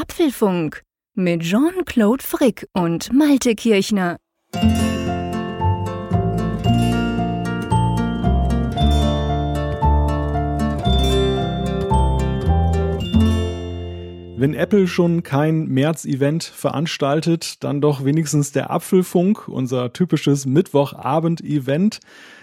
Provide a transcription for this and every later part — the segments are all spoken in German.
Apfelfunk mit Jean-Claude Frick und Malte Kirchner. Wenn Apple schon kein März-Event veranstaltet, dann doch wenigstens der Apfelfunk, unser typisches Mittwochabend-Event.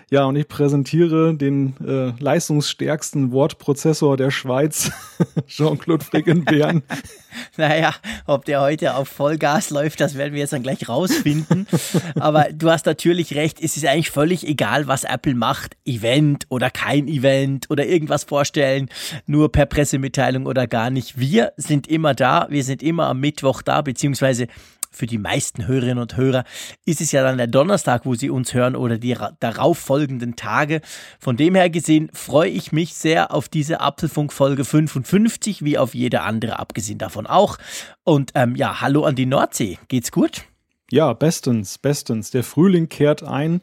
Ja, und ich präsentiere den äh, leistungsstärksten Wortprozessor der Schweiz, Jean-Claude Frickenbären. naja, ob der heute auf Vollgas läuft, das werden wir jetzt dann gleich rausfinden. Aber du hast natürlich recht, es ist eigentlich völlig egal, was Apple macht. Event oder kein Event oder irgendwas vorstellen, nur per Pressemitteilung oder gar nicht. Wir sind immer da, wir sind immer am Mittwoch da, beziehungsweise für die meisten Hörerinnen und Hörer ist es ja dann der Donnerstag, wo sie uns hören oder die darauf folgenden Tage. Von dem her gesehen freue ich mich sehr auf diese Apfelfunk-Folge 55, wie auf jede andere, abgesehen davon auch. Und ähm, ja, hallo an die Nordsee. Geht's gut? Ja, bestens, bestens. Der Frühling kehrt ein.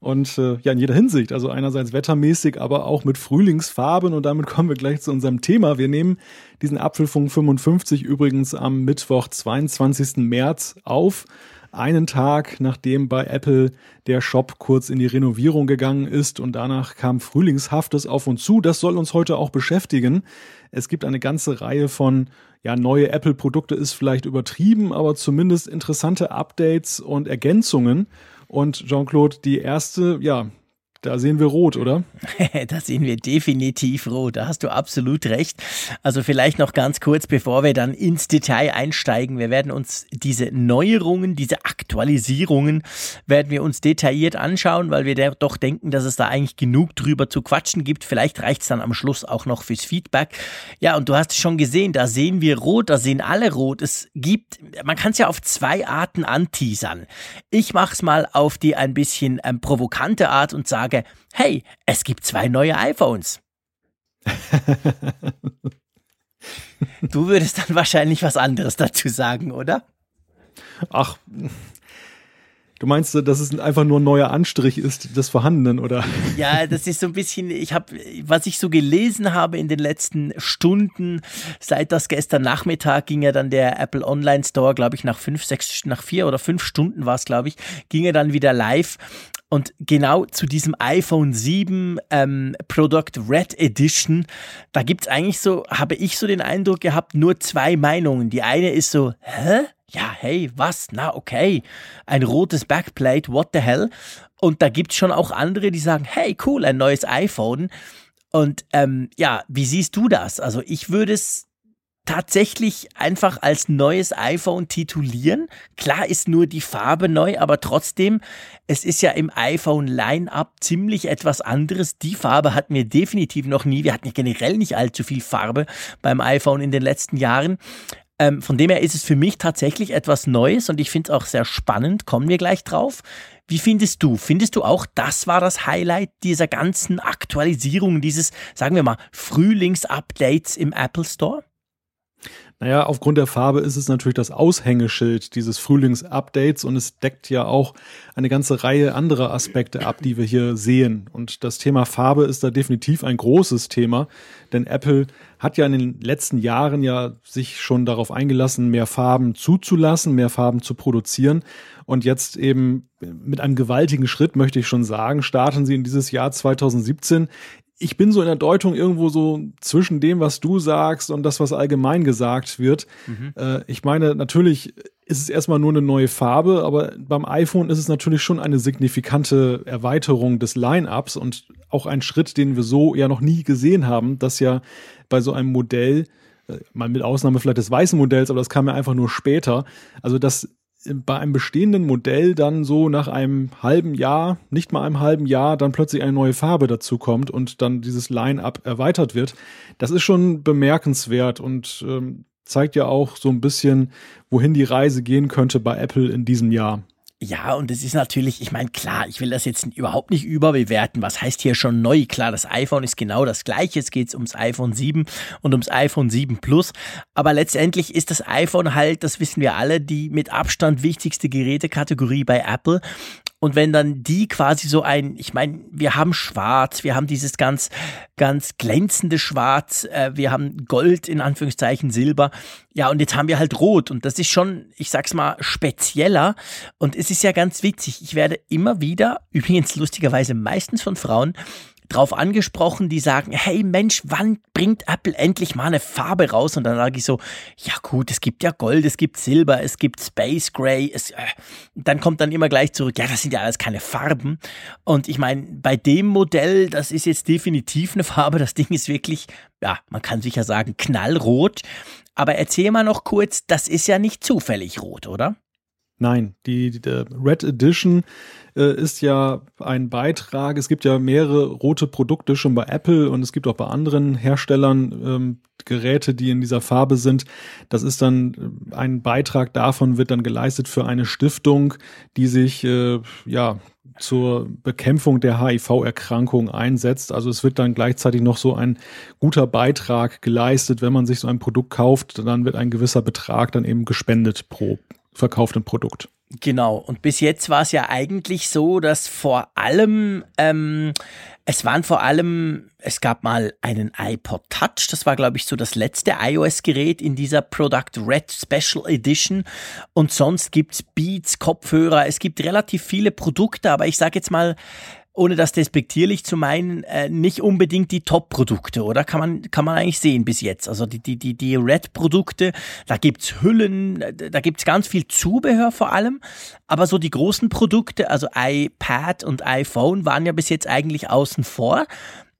Und äh, ja, in jeder Hinsicht. Also einerseits wettermäßig, aber auch mit Frühlingsfarben. Und damit kommen wir gleich zu unserem Thema. Wir nehmen diesen Apfelfunk 55 übrigens am Mittwoch, 22. März auf. Einen Tag, nachdem bei Apple der Shop kurz in die Renovierung gegangen ist und danach kam Frühlingshaftes auf uns zu. Das soll uns heute auch beschäftigen. Es gibt eine ganze Reihe von ja, neue Apple-Produkte ist vielleicht übertrieben, aber zumindest interessante Updates und Ergänzungen. Und Jean-Claude, die erste, ja, da sehen wir rot, oder? da sehen wir definitiv rot. Da hast du absolut recht. Also vielleicht noch ganz kurz, bevor wir dann ins Detail einsteigen. Wir werden uns diese Neuerungen, diese Aktualisierungen, werden wir uns detailliert anschauen, weil wir doch denken, dass es da eigentlich genug drüber zu quatschen gibt. Vielleicht reicht es dann am Schluss auch noch fürs Feedback. Ja, und du hast schon gesehen, da sehen wir rot, da sehen alle rot. Es gibt, man kann es ja auf zwei Arten anteasern. Ich mache es mal auf die ein bisschen ähm, provokante Art und sage, sage, hey, es gibt zwei neue iPhones. du würdest dann wahrscheinlich was anderes dazu sagen, oder? Ach, Du meinst, dass es einfach nur ein neuer Anstrich ist des Vorhandenen, oder? Ja, das ist so ein bisschen, ich habe, was ich so gelesen habe in den letzten Stunden, seit das gestern Nachmittag ging ja dann der Apple Online Store, glaube ich, nach fünf, sechs, nach vier oder fünf Stunden war es, glaube ich, ging er dann wieder live. Und genau zu diesem iPhone 7 ähm, Product Red Edition, da gibt's eigentlich so, habe ich so den Eindruck gehabt, nur zwei Meinungen. Die eine ist so, hä? ja, hey, was? Na, okay. Ein rotes Backplate, what the hell? Und da gibt's schon auch andere, die sagen, hey, cool, ein neues iPhone. Und ähm, ja, wie siehst du das? Also ich würde es tatsächlich einfach als neues iPhone titulieren. Klar ist nur die Farbe neu, aber trotzdem, es ist ja im iPhone Line-up ziemlich etwas anderes. Die Farbe hatten wir definitiv noch nie. Wir hatten ja generell nicht allzu viel Farbe beim iPhone in den letzten Jahren. Ähm, von dem her ist es für mich tatsächlich etwas Neues und ich finde es auch sehr spannend. Kommen wir gleich drauf. Wie findest du? Findest du auch, das war das Highlight dieser ganzen Aktualisierung, dieses, sagen wir mal, Frühlingsupdates im Apple Store? Naja, aufgrund der Farbe ist es natürlich das Aushängeschild dieses Frühlingsupdates und es deckt ja auch eine ganze Reihe anderer Aspekte ab, die wir hier sehen. Und das Thema Farbe ist da definitiv ein großes Thema, denn Apple hat ja in den letzten Jahren ja sich schon darauf eingelassen, mehr Farben zuzulassen, mehr Farben zu produzieren. Und jetzt eben mit einem gewaltigen Schritt, möchte ich schon sagen, starten sie in dieses Jahr 2017 ich bin so in der Deutung irgendwo so zwischen dem, was du sagst und das, was allgemein gesagt wird. Mhm. Äh, ich meine, natürlich ist es erstmal nur eine neue Farbe, aber beim iPhone ist es natürlich schon eine signifikante Erweiterung des Line-ups und auch ein Schritt, den wir so ja noch nie gesehen haben, dass ja bei so einem Modell äh, mal mit Ausnahme vielleicht des weißen Modells, aber das kam ja einfach nur später. Also, dass bei einem bestehenden Modell dann so nach einem halben Jahr, nicht mal einem halben Jahr, dann plötzlich eine neue Farbe dazu kommt und dann dieses Line-up erweitert wird. Das ist schon bemerkenswert und ähm, zeigt ja auch so ein bisschen, wohin die Reise gehen könnte bei Apple in diesem Jahr. Ja, und es ist natürlich, ich meine, klar, ich will das jetzt überhaupt nicht überbewerten. Was heißt hier schon neu? Klar, das iPhone ist genau das gleiche. Es geht ums iPhone 7 und ums iPhone 7 Plus. Aber letztendlich ist das iPhone halt, das wissen wir alle, die mit Abstand wichtigste Gerätekategorie bei Apple. Und wenn dann die quasi so ein, ich meine, wir haben Schwarz, wir haben dieses ganz, ganz glänzende Schwarz, äh, wir haben Gold in Anführungszeichen, Silber. Ja, und jetzt haben wir halt Rot. Und das ist schon, ich sag's mal, spezieller. Und es ist ja ganz witzig. Ich werde immer wieder, übrigens lustigerweise meistens von Frauen, drauf angesprochen, die sagen, hey Mensch, wann bringt Apple endlich mal eine Farbe raus? Und dann sage ich so, ja gut, es gibt ja Gold, es gibt Silber, es gibt Space Gray. Es, äh, dann kommt dann immer gleich zurück, ja, das sind ja alles keine Farben. Und ich meine, bei dem Modell, das ist jetzt definitiv eine Farbe. Das Ding ist wirklich, ja, man kann sicher sagen, knallrot. Aber erzähl mal noch kurz, das ist ja nicht zufällig rot, oder? Nein, die, die Red Edition äh, ist ja ein Beitrag. Es gibt ja mehrere rote Produkte schon bei Apple und es gibt auch bei anderen Herstellern ähm, Geräte, die in dieser Farbe sind. Das ist dann äh, ein Beitrag davon wird dann geleistet für eine Stiftung, die sich äh, ja zur Bekämpfung der HIV-Erkrankung einsetzt. Also es wird dann gleichzeitig noch so ein guter Beitrag geleistet, wenn man sich so ein Produkt kauft, dann wird ein gewisser Betrag dann eben gespendet pro verkauften Produkt. Genau, und bis jetzt war es ja eigentlich so, dass vor allem, ähm, es waren vor allem, es gab mal einen iPod Touch, das war glaube ich so das letzte iOS-Gerät in dieser Product Red Special Edition. Und sonst gibt's Beats, Kopfhörer, es gibt relativ viele Produkte, aber ich sage jetzt mal, ohne das despektierlich zu meinen, äh, nicht unbedingt die Top-Produkte, oder? Kann man, kann man eigentlich sehen bis jetzt. Also die, die, die, die Red-Produkte, da gibt's Hüllen, da gibt's ganz viel Zubehör vor allem. Aber so die großen Produkte, also iPad und iPhone, waren ja bis jetzt eigentlich außen vor.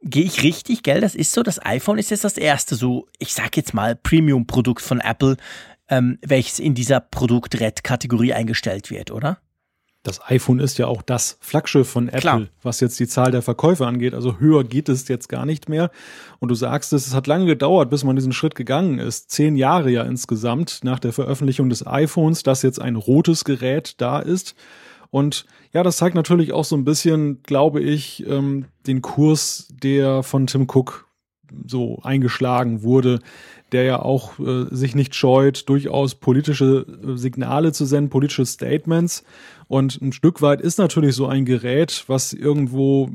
Gehe ich richtig, gell? Das ist so. Das iPhone ist jetzt das erste, so, ich sag jetzt mal, Premium-Produkt von Apple, ähm, welches in dieser Produkt-Red-Kategorie eingestellt wird, oder? Das iPhone ist ja auch das Flaggschiff von Apple, Klar. was jetzt die Zahl der Verkäufe angeht. Also höher geht es jetzt gar nicht mehr. Und du sagst es, es hat lange gedauert, bis man diesen Schritt gegangen ist. Zehn Jahre ja insgesamt nach der Veröffentlichung des iPhones, dass jetzt ein rotes Gerät da ist. Und ja, das zeigt natürlich auch so ein bisschen, glaube ich, ähm, den Kurs, der von Tim Cook so eingeschlagen wurde, der ja auch äh, sich nicht scheut, durchaus politische äh, Signale zu senden, politische Statements. Und ein Stück weit ist natürlich so ein Gerät, was irgendwo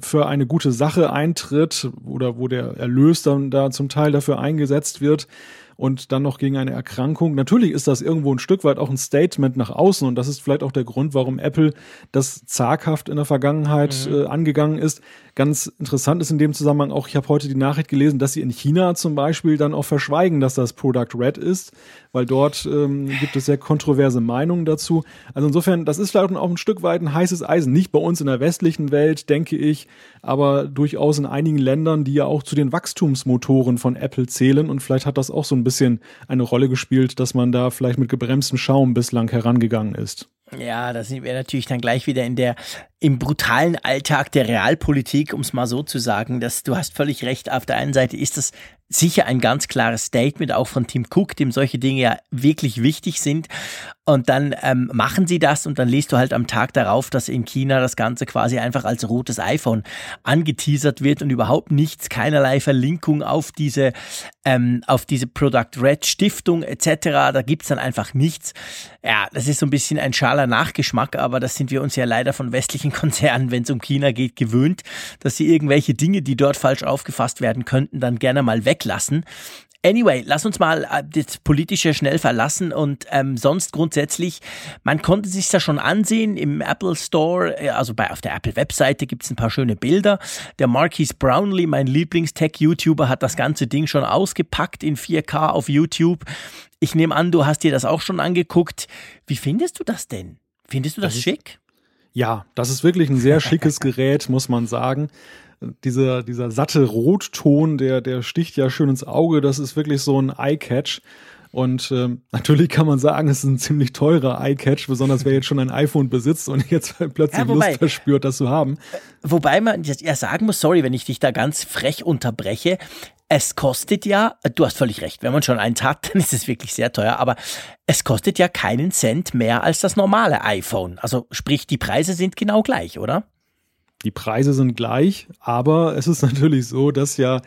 für eine gute Sache eintritt oder wo der Erlös dann da zum Teil dafür eingesetzt wird, und dann noch gegen eine Erkrankung. Natürlich ist das irgendwo ein Stück weit auch ein Statement nach außen und das ist vielleicht auch der Grund, warum Apple das zaghaft in der Vergangenheit mhm. äh, angegangen ist. Ganz interessant ist in dem Zusammenhang auch, ich habe heute die Nachricht gelesen, dass sie in China zum Beispiel dann auch verschweigen, dass das Product Red ist, weil dort ähm, gibt es sehr kontroverse Meinungen dazu. Also insofern, das ist vielleicht auch ein Stück weit ein heißes Eisen. Nicht bei uns in der westlichen Welt, denke ich, aber durchaus in einigen Ländern, die ja auch zu den Wachstumsmotoren von Apple zählen und vielleicht hat das auch so ein bisschen eine Rolle gespielt, dass man da vielleicht mit gebremstem Schaum bislang herangegangen ist. Ja, da sind wir natürlich dann gleich wieder in der im brutalen Alltag der Realpolitik, um es mal so zu sagen, dass du hast völlig recht. Auf der einen Seite ist das sicher ein ganz klares Statement auch von Tim Cook, dem solche Dinge ja wirklich wichtig sind. Und dann ähm, machen sie das und dann liest du halt am Tag darauf, dass in China das Ganze quasi einfach als rotes iPhone angeteasert wird und überhaupt nichts, keinerlei Verlinkung auf diese, ähm, auf diese Product Red Stiftung etc. Da gibt's dann einfach nichts. Ja, das ist so ein bisschen ein schaler Nachgeschmack, aber das sind wir uns ja leider von westlichen Konzernen, wenn es um China geht, gewöhnt, dass sie irgendwelche Dinge, die dort falsch aufgefasst werden könnten, dann gerne mal weglassen. Anyway, lass uns mal äh, das Politische schnell verlassen und ähm, sonst grundsätzlich, man konnte sich das schon ansehen im Apple Store, äh, also bei auf der Apple Webseite gibt es ein paar schöne Bilder. Der Marquis Brownlee, mein Lieblingstech-YouTuber, hat das ganze Ding schon ausgepackt in 4K auf YouTube. Ich nehme an, du hast dir das auch schon angeguckt. Wie findest du das denn? Findest du das, das schick? Ja, das ist wirklich ein sehr schickes Gerät, muss man sagen dieser, dieser satte Rotton, der, der sticht ja schön ins Auge. Das ist wirklich so ein Eye-Catch. Und ähm, natürlich kann man sagen, es ist ein ziemlich teurer Eye-Catch, besonders wer jetzt schon ein iPhone besitzt und jetzt plötzlich ja, wobei, Lust verspürt, das zu haben. Wobei man ja sagen muss, sorry, wenn ich dich da ganz frech unterbreche, es kostet ja, du hast völlig recht, wenn man schon eins hat, dann ist es wirklich sehr teuer, aber es kostet ja keinen Cent mehr als das normale iPhone. Also sprich, die Preise sind genau gleich, oder? Die Preise sind gleich, aber es ist natürlich so, dass ja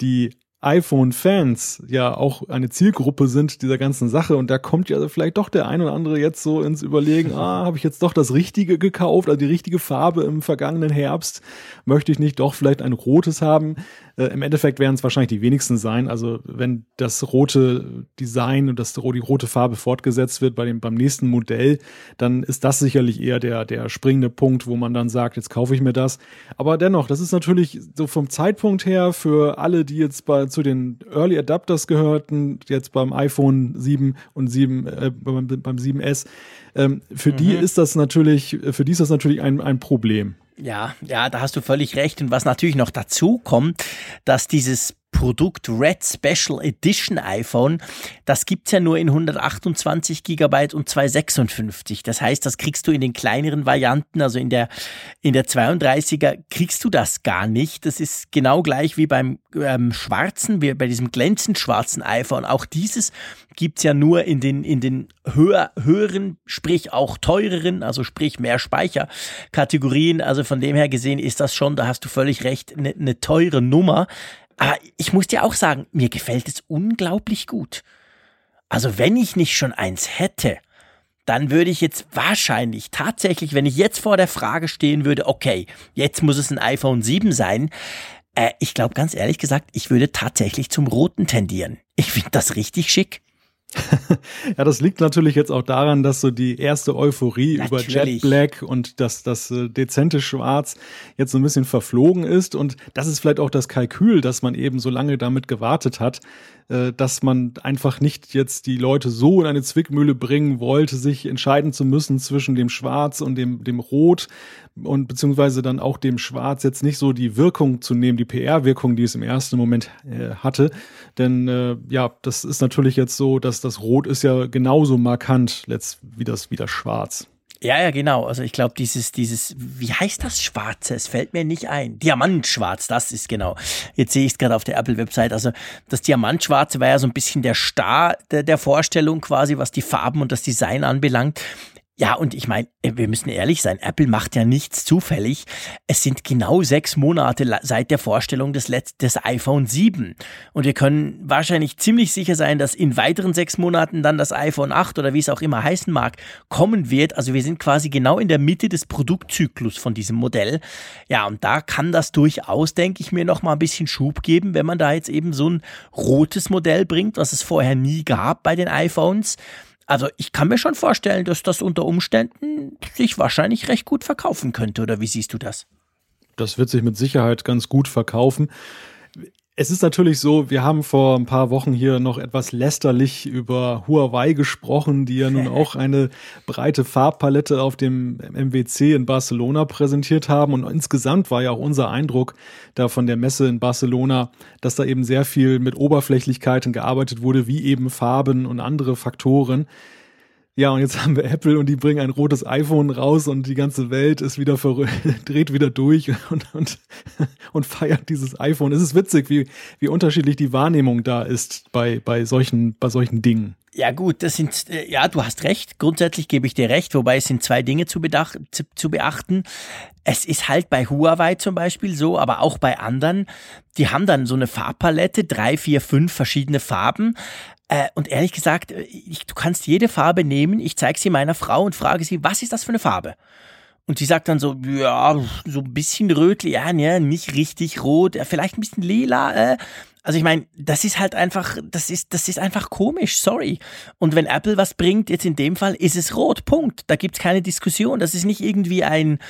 die iPhone-Fans ja auch eine Zielgruppe sind dieser ganzen Sache und da kommt ja vielleicht doch der ein oder andere jetzt so ins Überlegen, ah, habe ich jetzt doch das Richtige gekauft, also die richtige Farbe im vergangenen Herbst, möchte ich nicht doch vielleicht ein rotes haben? Äh, Im Endeffekt werden es wahrscheinlich die wenigsten sein, also wenn das rote Design und das, die rote Farbe fortgesetzt wird bei dem, beim nächsten Modell, dann ist das sicherlich eher der, der springende Punkt, wo man dann sagt, jetzt kaufe ich mir das. Aber dennoch, das ist natürlich so vom Zeitpunkt her für alle, die jetzt bei zu den Early Adapters gehörten, jetzt beim iPhone 7 und 7, äh, beim, beim 7S, ähm, für mhm. die ist das natürlich, für die ist das natürlich ein, ein Problem. Ja, ja, da hast du völlig recht. Und was natürlich noch dazu kommt, dass dieses Produkt Red Special Edition iPhone, das gibt's ja nur in 128 Gigabyte und 256. Das heißt, das kriegst du in den kleineren Varianten, also in der, in der 32er kriegst du das gar nicht. Das ist genau gleich wie beim ähm, schwarzen, wie bei diesem glänzend schwarzen iPhone. Auch dieses gibt's ja nur in den, in den höher, höheren, sprich auch teureren, also sprich mehr Speicherkategorien. Also von dem her gesehen ist das schon, da hast du völlig recht, eine ne teure Nummer. Aber ich muss dir auch sagen, mir gefällt es unglaublich gut. Also wenn ich nicht schon eins hätte, dann würde ich jetzt wahrscheinlich tatsächlich, wenn ich jetzt vor der Frage stehen würde, okay, jetzt muss es ein iPhone 7 sein, äh, ich glaube ganz ehrlich gesagt, ich würde tatsächlich zum roten tendieren. Ich finde das richtig schick. ja, das liegt natürlich jetzt auch daran, dass so die erste Euphorie natürlich. über Jet Black und das, das äh, dezente Schwarz jetzt so ein bisschen verflogen ist. Und das ist vielleicht auch das Kalkül, dass man eben so lange damit gewartet hat, äh, dass man einfach nicht jetzt die Leute so in eine Zwickmühle bringen wollte, sich entscheiden zu müssen zwischen dem Schwarz und dem, dem Rot und beziehungsweise dann auch dem Schwarz jetzt nicht so die Wirkung zu nehmen, die PR-Wirkung, die es im ersten Moment äh, hatte. Denn äh, ja, das ist natürlich jetzt so, dass das Rot ist ja genauso markant letzt, wie das, wie das Schwarz. Ja, ja, genau. Also ich glaube, dieses, dieses, wie heißt das Schwarze? Es fällt mir nicht ein. Diamantschwarz, das ist genau. Jetzt sehe ich es gerade auf der Apple-Website. Also das Diamantschwarze war ja so ein bisschen der Star der, der Vorstellung quasi, was die Farben und das Design anbelangt. Ja, und ich meine, äh, wir müssen ehrlich sein, Apple macht ja nichts zufällig. Es sind genau sechs Monate seit der Vorstellung des, Letz des iPhone 7. Und wir können wahrscheinlich ziemlich sicher sein, dass in weiteren sechs Monaten dann das iPhone 8 oder wie es auch immer heißen mag, kommen wird. Also wir sind quasi genau in der Mitte des Produktzyklus von diesem Modell. Ja, und da kann das durchaus, denke ich mir, noch mal ein bisschen Schub geben, wenn man da jetzt eben so ein rotes Modell bringt, was es vorher nie gab bei den iPhones. Also ich kann mir schon vorstellen, dass das unter Umständen sich wahrscheinlich recht gut verkaufen könnte. Oder wie siehst du das? Das wird sich mit Sicherheit ganz gut verkaufen. Es ist natürlich so, wir haben vor ein paar Wochen hier noch etwas lästerlich über Huawei gesprochen, die ja nun auch eine breite Farbpalette auf dem MWC in Barcelona präsentiert haben. Und insgesamt war ja auch unser Eindruck da von der Messe in Barcelona, dass da eben sehr viel mit Oberflächlichkeiten gearbeitet wurde, wie eben Farben und andere Faktoren. Ja, und jetzt haben wir Apple und die bringen ein rotes iPhone raus und die ganze Welt ist wieder verrückt, dreht wieder durch und, und, und feiert dieses iPhone. Es ist witzig, wie, wie unterschiedlich die Wahrnehmung da ist bei, bei solchen, bei solchen Dingen. Ja gut, das sind, äh, ja, du hast recht. Grundsätzlich gebe ich dir recht, wobei es sind zwei Dinge zu, bedach, zu, zu beachten. Es ist halt bei Huawei zum Beispiel so, aber auch bei anderen, die haben dann so eine Farbpalette, drei, vier, fünf verschiedene Farben. Äh, und ehrlich gesagt, äh, ich, du kannst jede Farbe nehmen, ich zeige sie meiner Frau und frage sie, was ist das für eine Farbe? Und sie sagt dann so, ja, so ein bisschen rötlich, ja, ne, nicht richtig rot, vielleicht ein bisschen lila. Äh. Also ich meine, das ist halt einfach, das ist, das ist einfach komisch, sorry. Und wenn Apple was bringt, jetzt in dem Fall, ist es rot, Punkt. Da gibt's keine Diskussion. Das ist nicht irgendwie ein,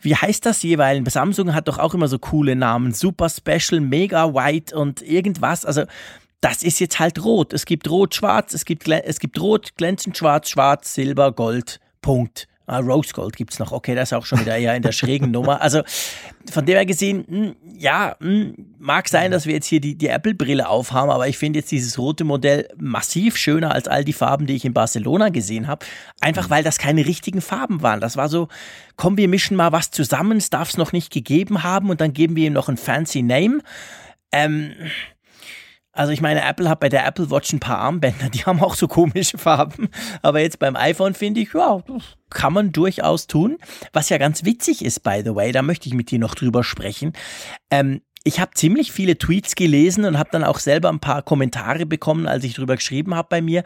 wie heißt das jeweils? Samsung hat doch auch immer so coole Namen, Super Special, Mega White und irgendwas. Also das ist jetzt halt rot. Es gibt rot-schwarz, es gibt, es gibt rot, glänzend schwarz, schwarz, silber, gold, Punkt. Ah, Rose Gold gibt's noch. Okay, das ist auch schon wieder eher in der schrägen Nummer. Also von dem her gesehen, mh, hm, ja, mh, hm, mag sein, dass wir jetzt hier die, die Apple-Brille aufhaben, aber ich finde jetzt dieses rote Modell massiv schöner als all die Farben, die ich in Barcelona gesehen habe. Einfach weil das keine richtigen Farben waren. Das war so, komm, wir mischen mal was zusammen, es darf es noch nicht gegeben haben und dann geben wir ihm noch ein fancy Name. Ähm, also ich meine, Apple hat bei der Apple Watch ein paar Armbänder, die haben auch so komische Farben. Aber jetzt beim iPhone finde ich, ja, kann man durchaus tun. Was ja ganz witzig ist, by the way, da möchte ich mit dir noch drüber sprechen. Ähm, ich habe ziemlich viele Tweets gelesen und habe dann auch selber ein paar Kommentare bekommen, als ich drüber geschrieben habe bei mir,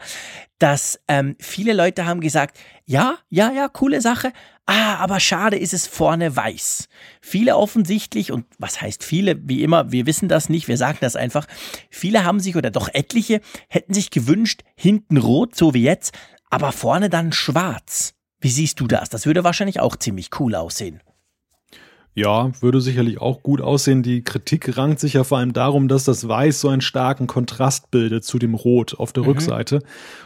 dass ähm, viele Leute haben gesagt, ja, ja, ja, coole Sache, ah, aber schade ist es vorne weiß. Viele offensichtlich, und was heißt viele, wie immer, wir wissen das nicht, wir sagen das einfach, viele haben sich oder doch etliche hätten sich gewünscht, hinten rot, so wie jetzt, aber vorne dann schwarz. Wie siehst du das? Das würde wahrscheinlich auch ziemlich cool aussehen. Ja, würde sicherlich auch gut aussehen. Die Kritik rankt sich ja vor allem darum, dass das Weiß so einen starken Kontrast bildet zu dem Rot auf der mhm. Rückseite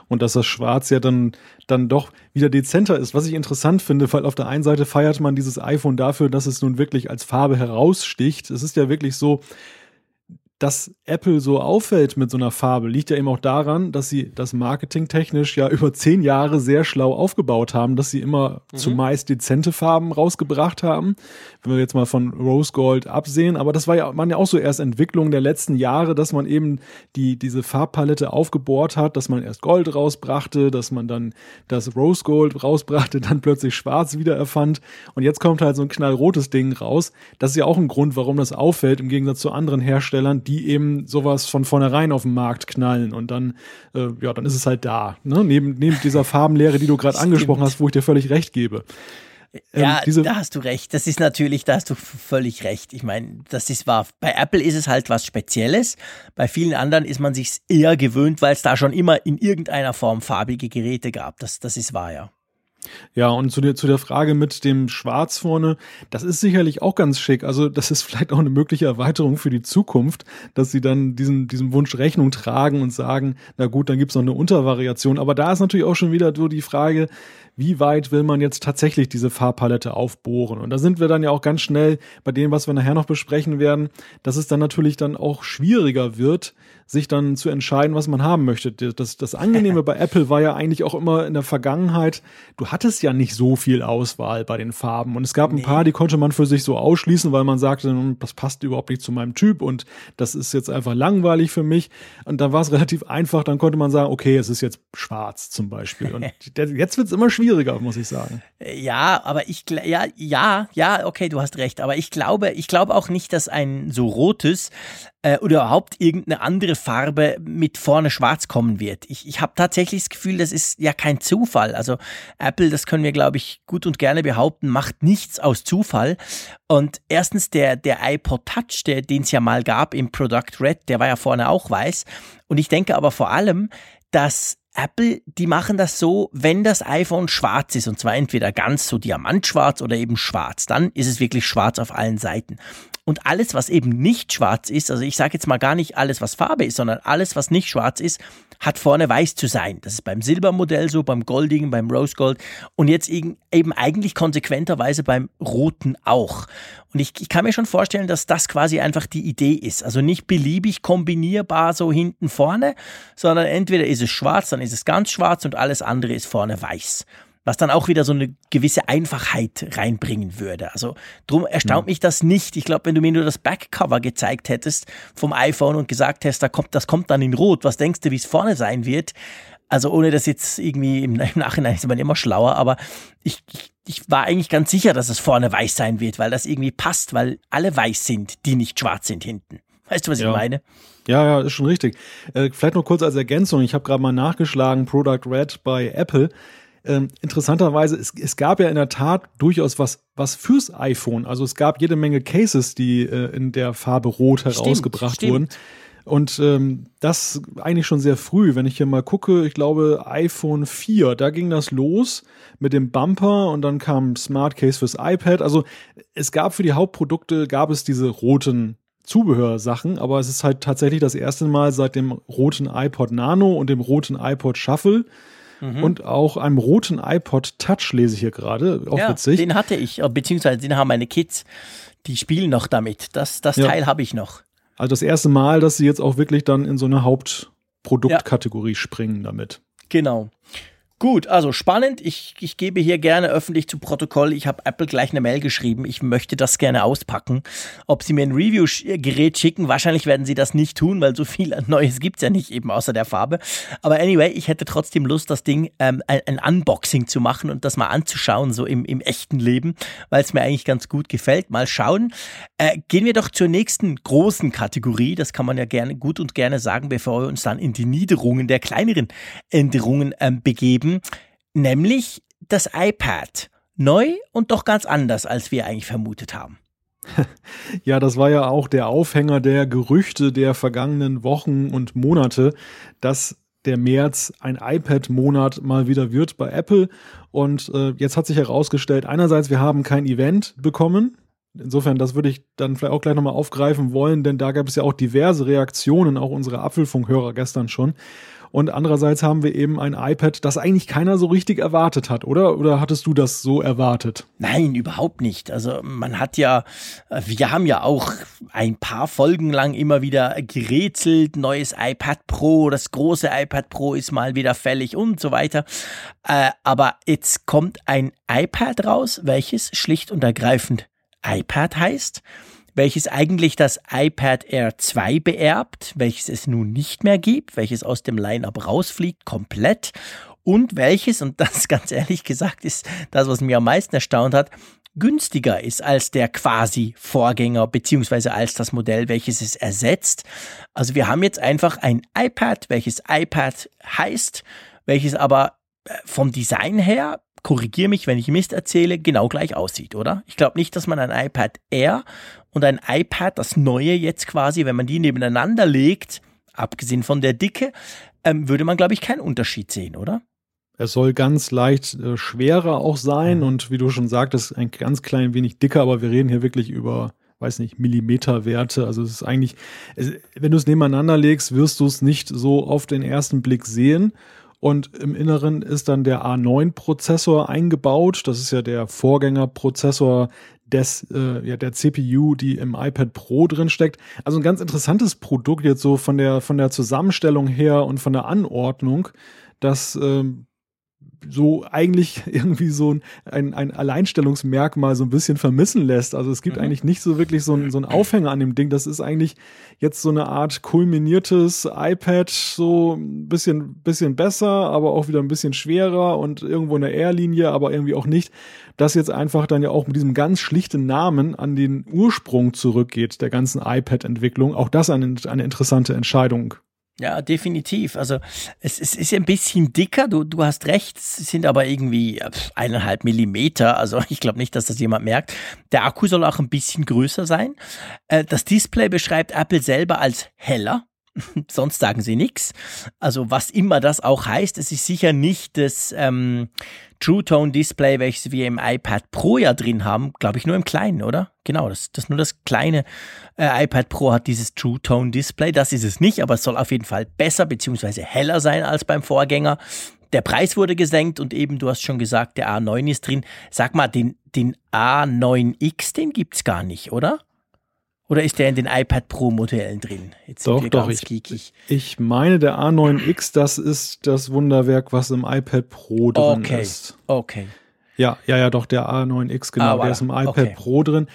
und dass das Schwarz ja dann, dann doch wieder dezenter ist. Was ich interessant finde, weil auf der einen Seite feiert man dieses iPhone dafür, dass es nun wirklich als Farbe heraussticht. Es ist ja wirklich so, dass Apple so auffällt mit so einer Farbe, liegt ja eben auch daran, dass sie das marketingtechnisch ja über zehn Jahre sehr schlau aufgebaut haben, dass sie immer mhm. zumeist dezente Farben rausgebracht haben. Wenn wir jetzt mal von Rose Gold absehen, aber das war ja, man ja auch so erst Entwicklung der letzten Jahre, dass man eben die, diese Farbpalette aufgebohrt hat, dass man erst Gold rausbrachte, dass man dann das Rose Gold rausbrachte, dann plötzlich Schwarz wieder erfand und jetzt kommt halt so ein knallrotes Ding raus. Das ist ja auch ein Grund, warum das auffällt, im Gegensatz zu anderen Herstellern, die eben sowas von vornherein auf den Markt knallen und dann, äh, ja, dann ist es halt da. Ne? Neben, neben dieser Farbenlehre, die du gerade angesprochen hast, wo ich dir völlig recht gebe. Ähm, ja, da hast du recht. Das ist natürlich, da hast du völlig recht. Ich meine, das ist wahr. Bei Apple ist es halt was Spezielles. Bei vielen anderen ist man sich eher gewöhnt, weil es da schon immer in irgendeiner Form farbige Geräte gab. Das, das ist wahr, ja. Ja, und zu der, zu der Frage mit dem Schwarz vorne, das ist sicherlich auch ganz schick. Also, das ist vielleicht auch eine mögliche Erweiterung für die Zukunft, dass sie dann diesen, diesem Wunsch Rechnung tragen und sagen, na gut, dann gibt's noch eine Untervariation. Aber da ist natürlich auch schon wieder so die Frage, wie weit will man jetzt tatsächlich diese Farbpalette aufbohren? Und da sind wir dann ja auch ganz schnell bei dem, was wir nachher noch besprechen werden, dass es dann natürlich dann auch schwieriger wird, sich dann zu entscheiden, was man haben möchte. Das, das Angenehme bei Apple war ja eigentlich auch immer in der Vergangenheit, du hattest ja nicht so viel Auswahl bei den Farben. Und es gab ein paar, die konnte man für sich so ausschließen, weil man sagte, hm, das passt überhaupt nicht zu meinem Typ und das ist jetzt einfach langweilig für mich. Und dann war es relativ einfach, dann konnte man sagen, okay, es ist jetzt schwarz zum Beispiel. Und jetzt wird es immer schwieriger, muss ich sagen. Ja, aber ich, ja, ja, ja, okay, du hast recht. Aber ich glaube, ich glaube auch nicht, dass ein so rotes äh, oder überhaupt irgendeine andere Farbe mit vorne schwarz kommen wird. Ich, ich habe tatsächlich das Gefühl, das ist ja kein Zufall. Also Apple, das können wir, glaube ich, gut und gerne behaupten, macht nichts aus Zufall. Und erstens der, der iPod Touch, der, den es ja mal gab im Product Red, der war ja vorne auch weiß. Und ich denke aber vor allem, dass Apple, die machen das so, wenn das iPhone schwarz ist, und zwar entweder ganz so diamantschwarz oder eben schwarz, dann ist es wirklich schwarz auf allen Seiten. Und alles, was eben nicht schwarz ist, also ich sage jetzt mal gar nicht alles, was Farbe ist, sondern alles, was nicht schwarz ist, hat vorne weiß zu sein. Das ist beim Silbermodell so, beim Goldigen, beim Rose Gold und jetzt eben eigentlich konsequenterweise beim Roten auch. Und ich, ich kann mir schon vorstellen, dass das quasi einfach die Idee ist. Also nicht beliebig kombinierbar so hinten vorne, sondern entweder ist es schwarz, dann ist es ganz schwarz und alles andere ist vorne weiß was dann auch wieder so eine gewisse Einfachheit reinbringen würde. Also drum erstaunt ja. mich das nicht. Ich glaube, wenn du mir nur das Backcover gezeigt hättest vom iPhone und gesagt hättest, da kommt, das kommt dann in Rot, was denkst du, wie es vorne sein wird? Also ohne das jetzt irgendwie im, im Nachhinein ist man immer schlauer, aber ich, ich, ich war eigentlich ganz sicher, dass es vorne weiß sein wird, weil das irgendwie passt, weil alle weiß sind, die nicht schwarz sind hinten. Weißt du, was ja. ich meine? Ja, ja, ist schon richtig. Äh, vielleicht noch kurz als Ergänzung. Ich habe gerade mal nachgeschlagen, Product Red bei Apple. Ähm, interessanterweise, es, es gab ja in der Tat durchaus was, was fürs iPhone. Also es gab jede Menge Cases, die äh, in der Farbe Rot herausgebracht stimmt, wurden. Und ähm, das eigentlich schon sehr früh. Wenn ich hier mal gucke, ich glaube iPhone 4, da ging das los mit dem Bumper und dann kam Smart Case fürs iPad. Also es gab für die Hauptprodukte, gab es diese roten Zubehörsachen, aber es ist halt tatsächlich das erste Mal seit dem roten iPod Nano und dem roten iPod Shuffle, mhm. und auch einem roten iPod Touch lese ich hier gerade. Auch ja, witzig. Den hatte ich, äh, beziehungsweise den haben meine Kids. Die spielen noch damit. Das, das ja. Teil habe ich noch. Also das erste Mal, dass sie jetzt auch wirklich dann in so eine Hauptproduktkategorie ja. springen damit. Genau. Gut, also spannend. Ich, ich gebe hier gerne öffentlich zu Protokoll. Ich habe Apple gleich eine Mail geschrieben. Ich möchte das gerne auspacken. Ob sie mir ein Review-Gerät schicken, wahrscheinlich werden sie das nicht tun, weil so viel Neues gibt's ja nicht eben außer der Farbe. Aber anyway, ich hätte trotzdem Lust, das Ding ähm, ein, ein, Unboxing zu machen und das mal anzuschauen, so im, im echten Leben, weil es mir eigentlich ganz gut gefällt. Mal schauen. Äh, gehen wir doch zur nächsten großen Kategorie. Das kann man ja gerne gut und gerne sagen, bevor wir uns dann in die Niederungen der kleineren Änderungen ähm, begeben geben, nämlich das iPad. Neu und doch ganz anders, als wir eigentlich vermutet haben. Ja, das war ja auch der Aufhänger der Gerüchte der vergangenen Wochen und Monate, dass der März ein iPad-Monat mal wieder wird bei Apple. Und äh, jetzt hat sich herausgestellt, einerseits, wir haben kein Event bekommen. Insofern, das würde ich dann vielleicht auch gleich nochmal aufgreifen wollen, denn da gab es ja auch diverse Reaktionen, auch unsere Apfelfunkhörer gestern schon. Und andererseits haben wir eben ein iPad, das eigentlich keiner so richtig erwartet hat, oder? Oder hattest du das so erwartet? Nein, überhaupt nicht. Also man hat ja, wir haben ja auch ein paar Folgen lang immer wieder gerätselt, neues iPad Pro, das große iPad Pro ist mal wieder fällig und so weiter. Äh, aber jetzt kommt ein iPad raus, welches schlicht und ergreifend iPad heißt welches eigentlich das iPad Air 2 beerbt, welches es nun nicht mehr gibt, welches aus dem Line-up rausfliegt komplett und welches, und das ganz ehrlich gesagt ist das, was mir am meisten erstaunt hat, günstiger ist als der quasi Vorgänger beziehungsweise als das Modell, welches es ersetzt. Also wir haben jetzt einfach ein iPad, welches iPad heißt, welches aber äh, vom Design her korrigiere mich, wenn ich Mist erzähle, genau gleich aussieht, oder? Ich glaube nicht, dass man ein iPad Air und ein iPad, das neue jetzt quasi, wenn man die nebeneinander legt, abgesehen von der Dicke, ähm, würde man, glaube ich, keinen Unterschied sehen, oder? Es soll ganz leicht äh, schwerer auch sein mhm. und wie du schon sagtest, ein ganz klein wenig dicker, aber wir reden hier wirklich über, weiß nicht, Millimeterwerte. Also es ist eigentlich, wenn du es nebeneinander legst, wirst du es nicht so auf den ersten Blick sehen. Und im Inneren ist dann der A9-Prozessor eingebaut. Das ist ja der Vorgängerprozessor des, äh, ja, der CPU, die im iPad Pro drin steckt. Also ein ganz interessantes Produkt jetzt so von der, von der Zusammenstellung her und von der Anordnung, dass ähm, so eigentlich irgendwie so ein, ein Alleinstellungsmerkmal so ein bisschen vermissen lässt. Also es gibt mhm. eigentlich nicht so wirklich so ein, so ein Aufhänger an dem Ding. Das ist eigentlich jetzt so eine Art kulminiertes iPad, so ein bisschen, bisschen besser, aber auch wieder ein bisschen schwerer und irgendwo eine Air-Linie, aber irgendwie auch nicht. Das jetzt einfach dann ja auch mit diesem ganz schlichten Namen an den Ursprung zurückgeht der ganzen iPad-Entwicklung. Auch das eine, eine interessante Entscheidung. Ja, definitiv. Also es, es ist ein bisschen dicker, du, du hast recht, es sind aber irgendwie eineinhalb Millimeter. Also ich glaube nicht, dass das jemand merkt. Der Akku soll auch ein bisschen größer sein. Äh, das Display beschreibt Apple selber als heller. Sonst sagen sie nichts. Also was immer das auch heißt, es ist sicher nicht das ähm, True Tone Display, welches wir im iPad Pro ja drin haben, glaube ich nur im kleinen, oder? Genau, das, das nur das kleine äh, iPad Pro hat dieses True Tone Display. Das ist es nicht, aber es soll auf jeden Fall besser bzw. heller sein als beim Vorgänger. Der Preis wurde gesenkt und eben, du hast schon gesagt, der A9 ist drin. Sag mal, den, den A9X, den gibt es gar nicht, oder? Oder ist der in den iPad Pro Modellen drin? Jetzt doch, doch. Ich, geekig. ich meine, der A9X, das ist das Wunderwerk, was im iPad Pro drin okay. ist. Okay. Ja, ja, ja, doch, der A9X, genau, ah, der ist im iPad okay. Pro drin.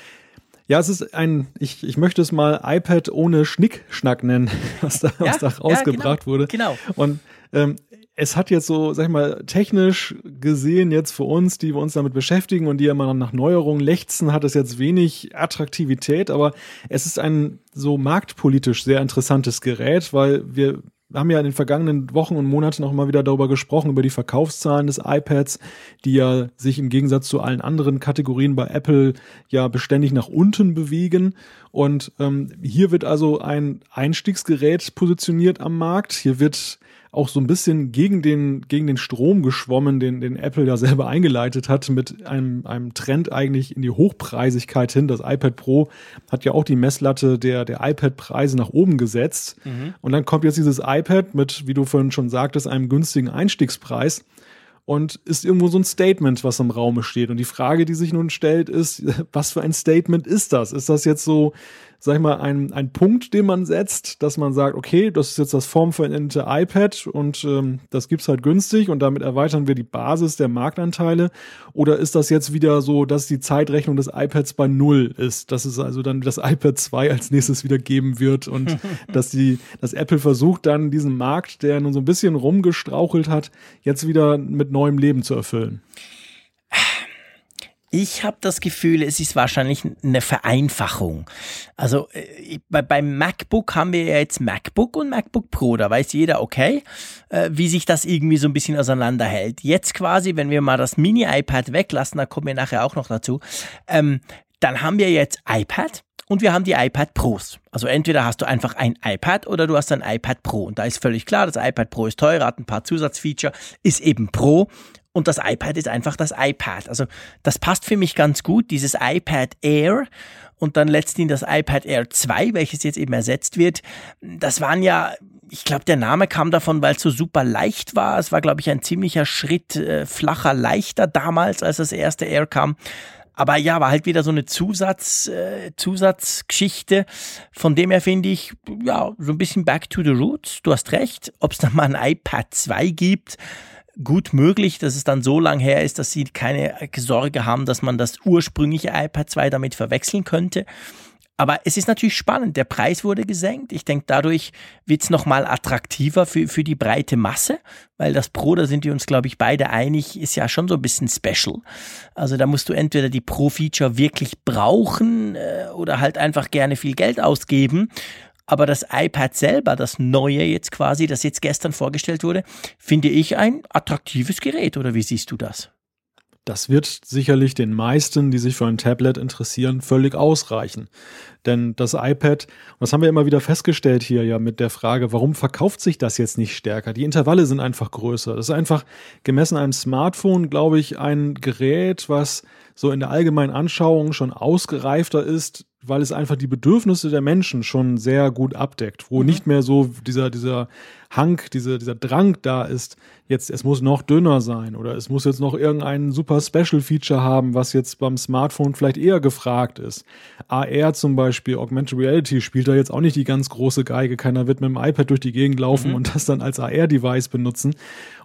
Ja, es ist ein, ich, ich möchte es mal iPad ohne Schnickschnack nennen, was da, ja, was da rausgebracht ja, genau, wurde. Genau. Und ähm, es hat jetzt so, sag ich mal, technisch gesehen jetzt für uns, die wir uns damit beschäftigen und die ja immer nach Neuerungen lechzen, hat es jetzt wenig Attraktivität, aber es ist ein so marktpolitisch sehr interessantes Gerät, weil wir haben ja in den vergangenen Wochen und Monaten auch immer wieder darüber gesprochen, über die Verkaufszahlen des iPads, die ja sich im Gegensatz zu allen anderen Kategorien bei Apple ja beständig nach unten bewegen. Und ähm, hier wird also ein Einstiegsgerät positioniert am Markt. Hier wird auch so ein bisschen gegen den, gegen den Strom geschwommen, den, den Apple da selber eingeleitet hat, mit einem, einem Trend eigentlich in die Hochpreisigkeit hin. Das iPad Pro hat ja auch die Messlatte der, der iPad-Preise nach oben gesetzt. Mhm. Und dann kommt jetzt dieses iPad mit, wie du vorhin schon sagtest, einem günstigen Einstiegspreis. und ist irgendwo so ein Statement, was im Raume steht. Und die Frage, die sich nun stellt, ist, was für ein Statement ist das? Ist das jetzt so sag ich mal, ein, ein Punkt, den man setzt, dass man sagt, okay, das ist jetzt das formveränderte iPad und ähm, das gibt's halt günstig und damit erweitern wir die Basis der Marktanteile? Oder ist das jetzt wieder so, dass die Zeitrechnung des iPads bei Null ist, dass es also dann das iPad 2 als nächstes wieder geben wird und dass die, dass Apple versucht dann diesen Markt, der nun so ein bisschen rumgestrauchelt hat, jetzt wieder mit neuem Leben zu erfüllen? Ich habe das Gefühl, es ist wahrscheinlich eine Vereinfachung. Also äh, bei, beim MacBook haben wir ja jetzt MacBook und MacBook Pro. Da weiß jeder, okay, äh, wie sich das irgendwie so ein bisschen auseinanderhält. Jetzt quasi, wenn wir mal das Mini-iPad weglassen, da kommen wir nachher auch noch dazu, ähm, dann haben wir jetzt iPad und wir haben die iPad Pros. Also entweder hast du einfach ein iPad oder du hast ein iPad Pro. Und da ist völlig klar, das iPad Pro ist teurer, hat ein paar Zusatzfeature, ist eben Pro und das iPad ist einfach das iPad. Also das passt für mich ganz gut, dieses iPad Air und dann letztendlich das iPad Air 2, welches jetzt eben ersetzt wird. Das waren ja, ich glaube, der Name kam davon, weil es so super leicht war. Es war, glaube ich, ein ziemlicher Schritt äh, flacher, leichter damals, als das erste Air kam. Aber ja, war halt wieder so eine Zusatz, äh, Zusatzgeschichte. Von dem her finde ich, ja, so ein bisschen back to the roots. Du hast recht. Ob es dann mal ein iPad 2 gibt, gut möglich, dass es dann so lang her ist, dass sie keine Sorge haben, dass man das ursprüngliche iPad 2 damit verwechseln könnte. Aber es ist natürlich spannend. Der Preis wurde gesenkt. Ich denke, dadurch wird es nochmal attraktiver für, für die breite Masse, weil das Pro, da sind wir uns, glaube ich, beide einig, ist ja schon so ein bisschen special. Also da musst du entweder die Pro-Feature wirklich brauchen äh, oder halt einfach gerne viel Geld ausgeben. Aber das iPad selber, das neue jetzt quasi, das jetzt gestern vorgestellt wurde, finde ich ein attraktives Gerät. Oder wie siehst du das? Das wird sicherlich den meisten, die sich für ein Tablet interessieren, völlig ausreichen. Denn das iPad, und das haben wir immer wieder festgestellt hier ja mit der Frage, warum verkauft sich das jetzt nicht stärker? Die Intervalle sind einfach größer. Das ist einfach gemessen einem Smartphone, glaube ich, ein Gerät, was so in der allgemeinen Anschauung schon ausgereifter ist, weil es einfach die Bedürfnisse der Menschen schon sehr gut abdeckt, wo mhm. nicht mehr so dieser, dieser Hang, diese, dieser Drang da ist, jetzt, es muss noch dünner sein oder es muss jetzt noch irgendein super Special Feature haben, was jetzt beim Smartphone vielleicht eher gefragt ist. AR zum Beispiel, Augmented Reality spielt da jetzt auch nicht die ganz große Geige. Keiner wird mit dem iPad durch die Gegend laufen mhm. und das dann als AR-Device benutzen.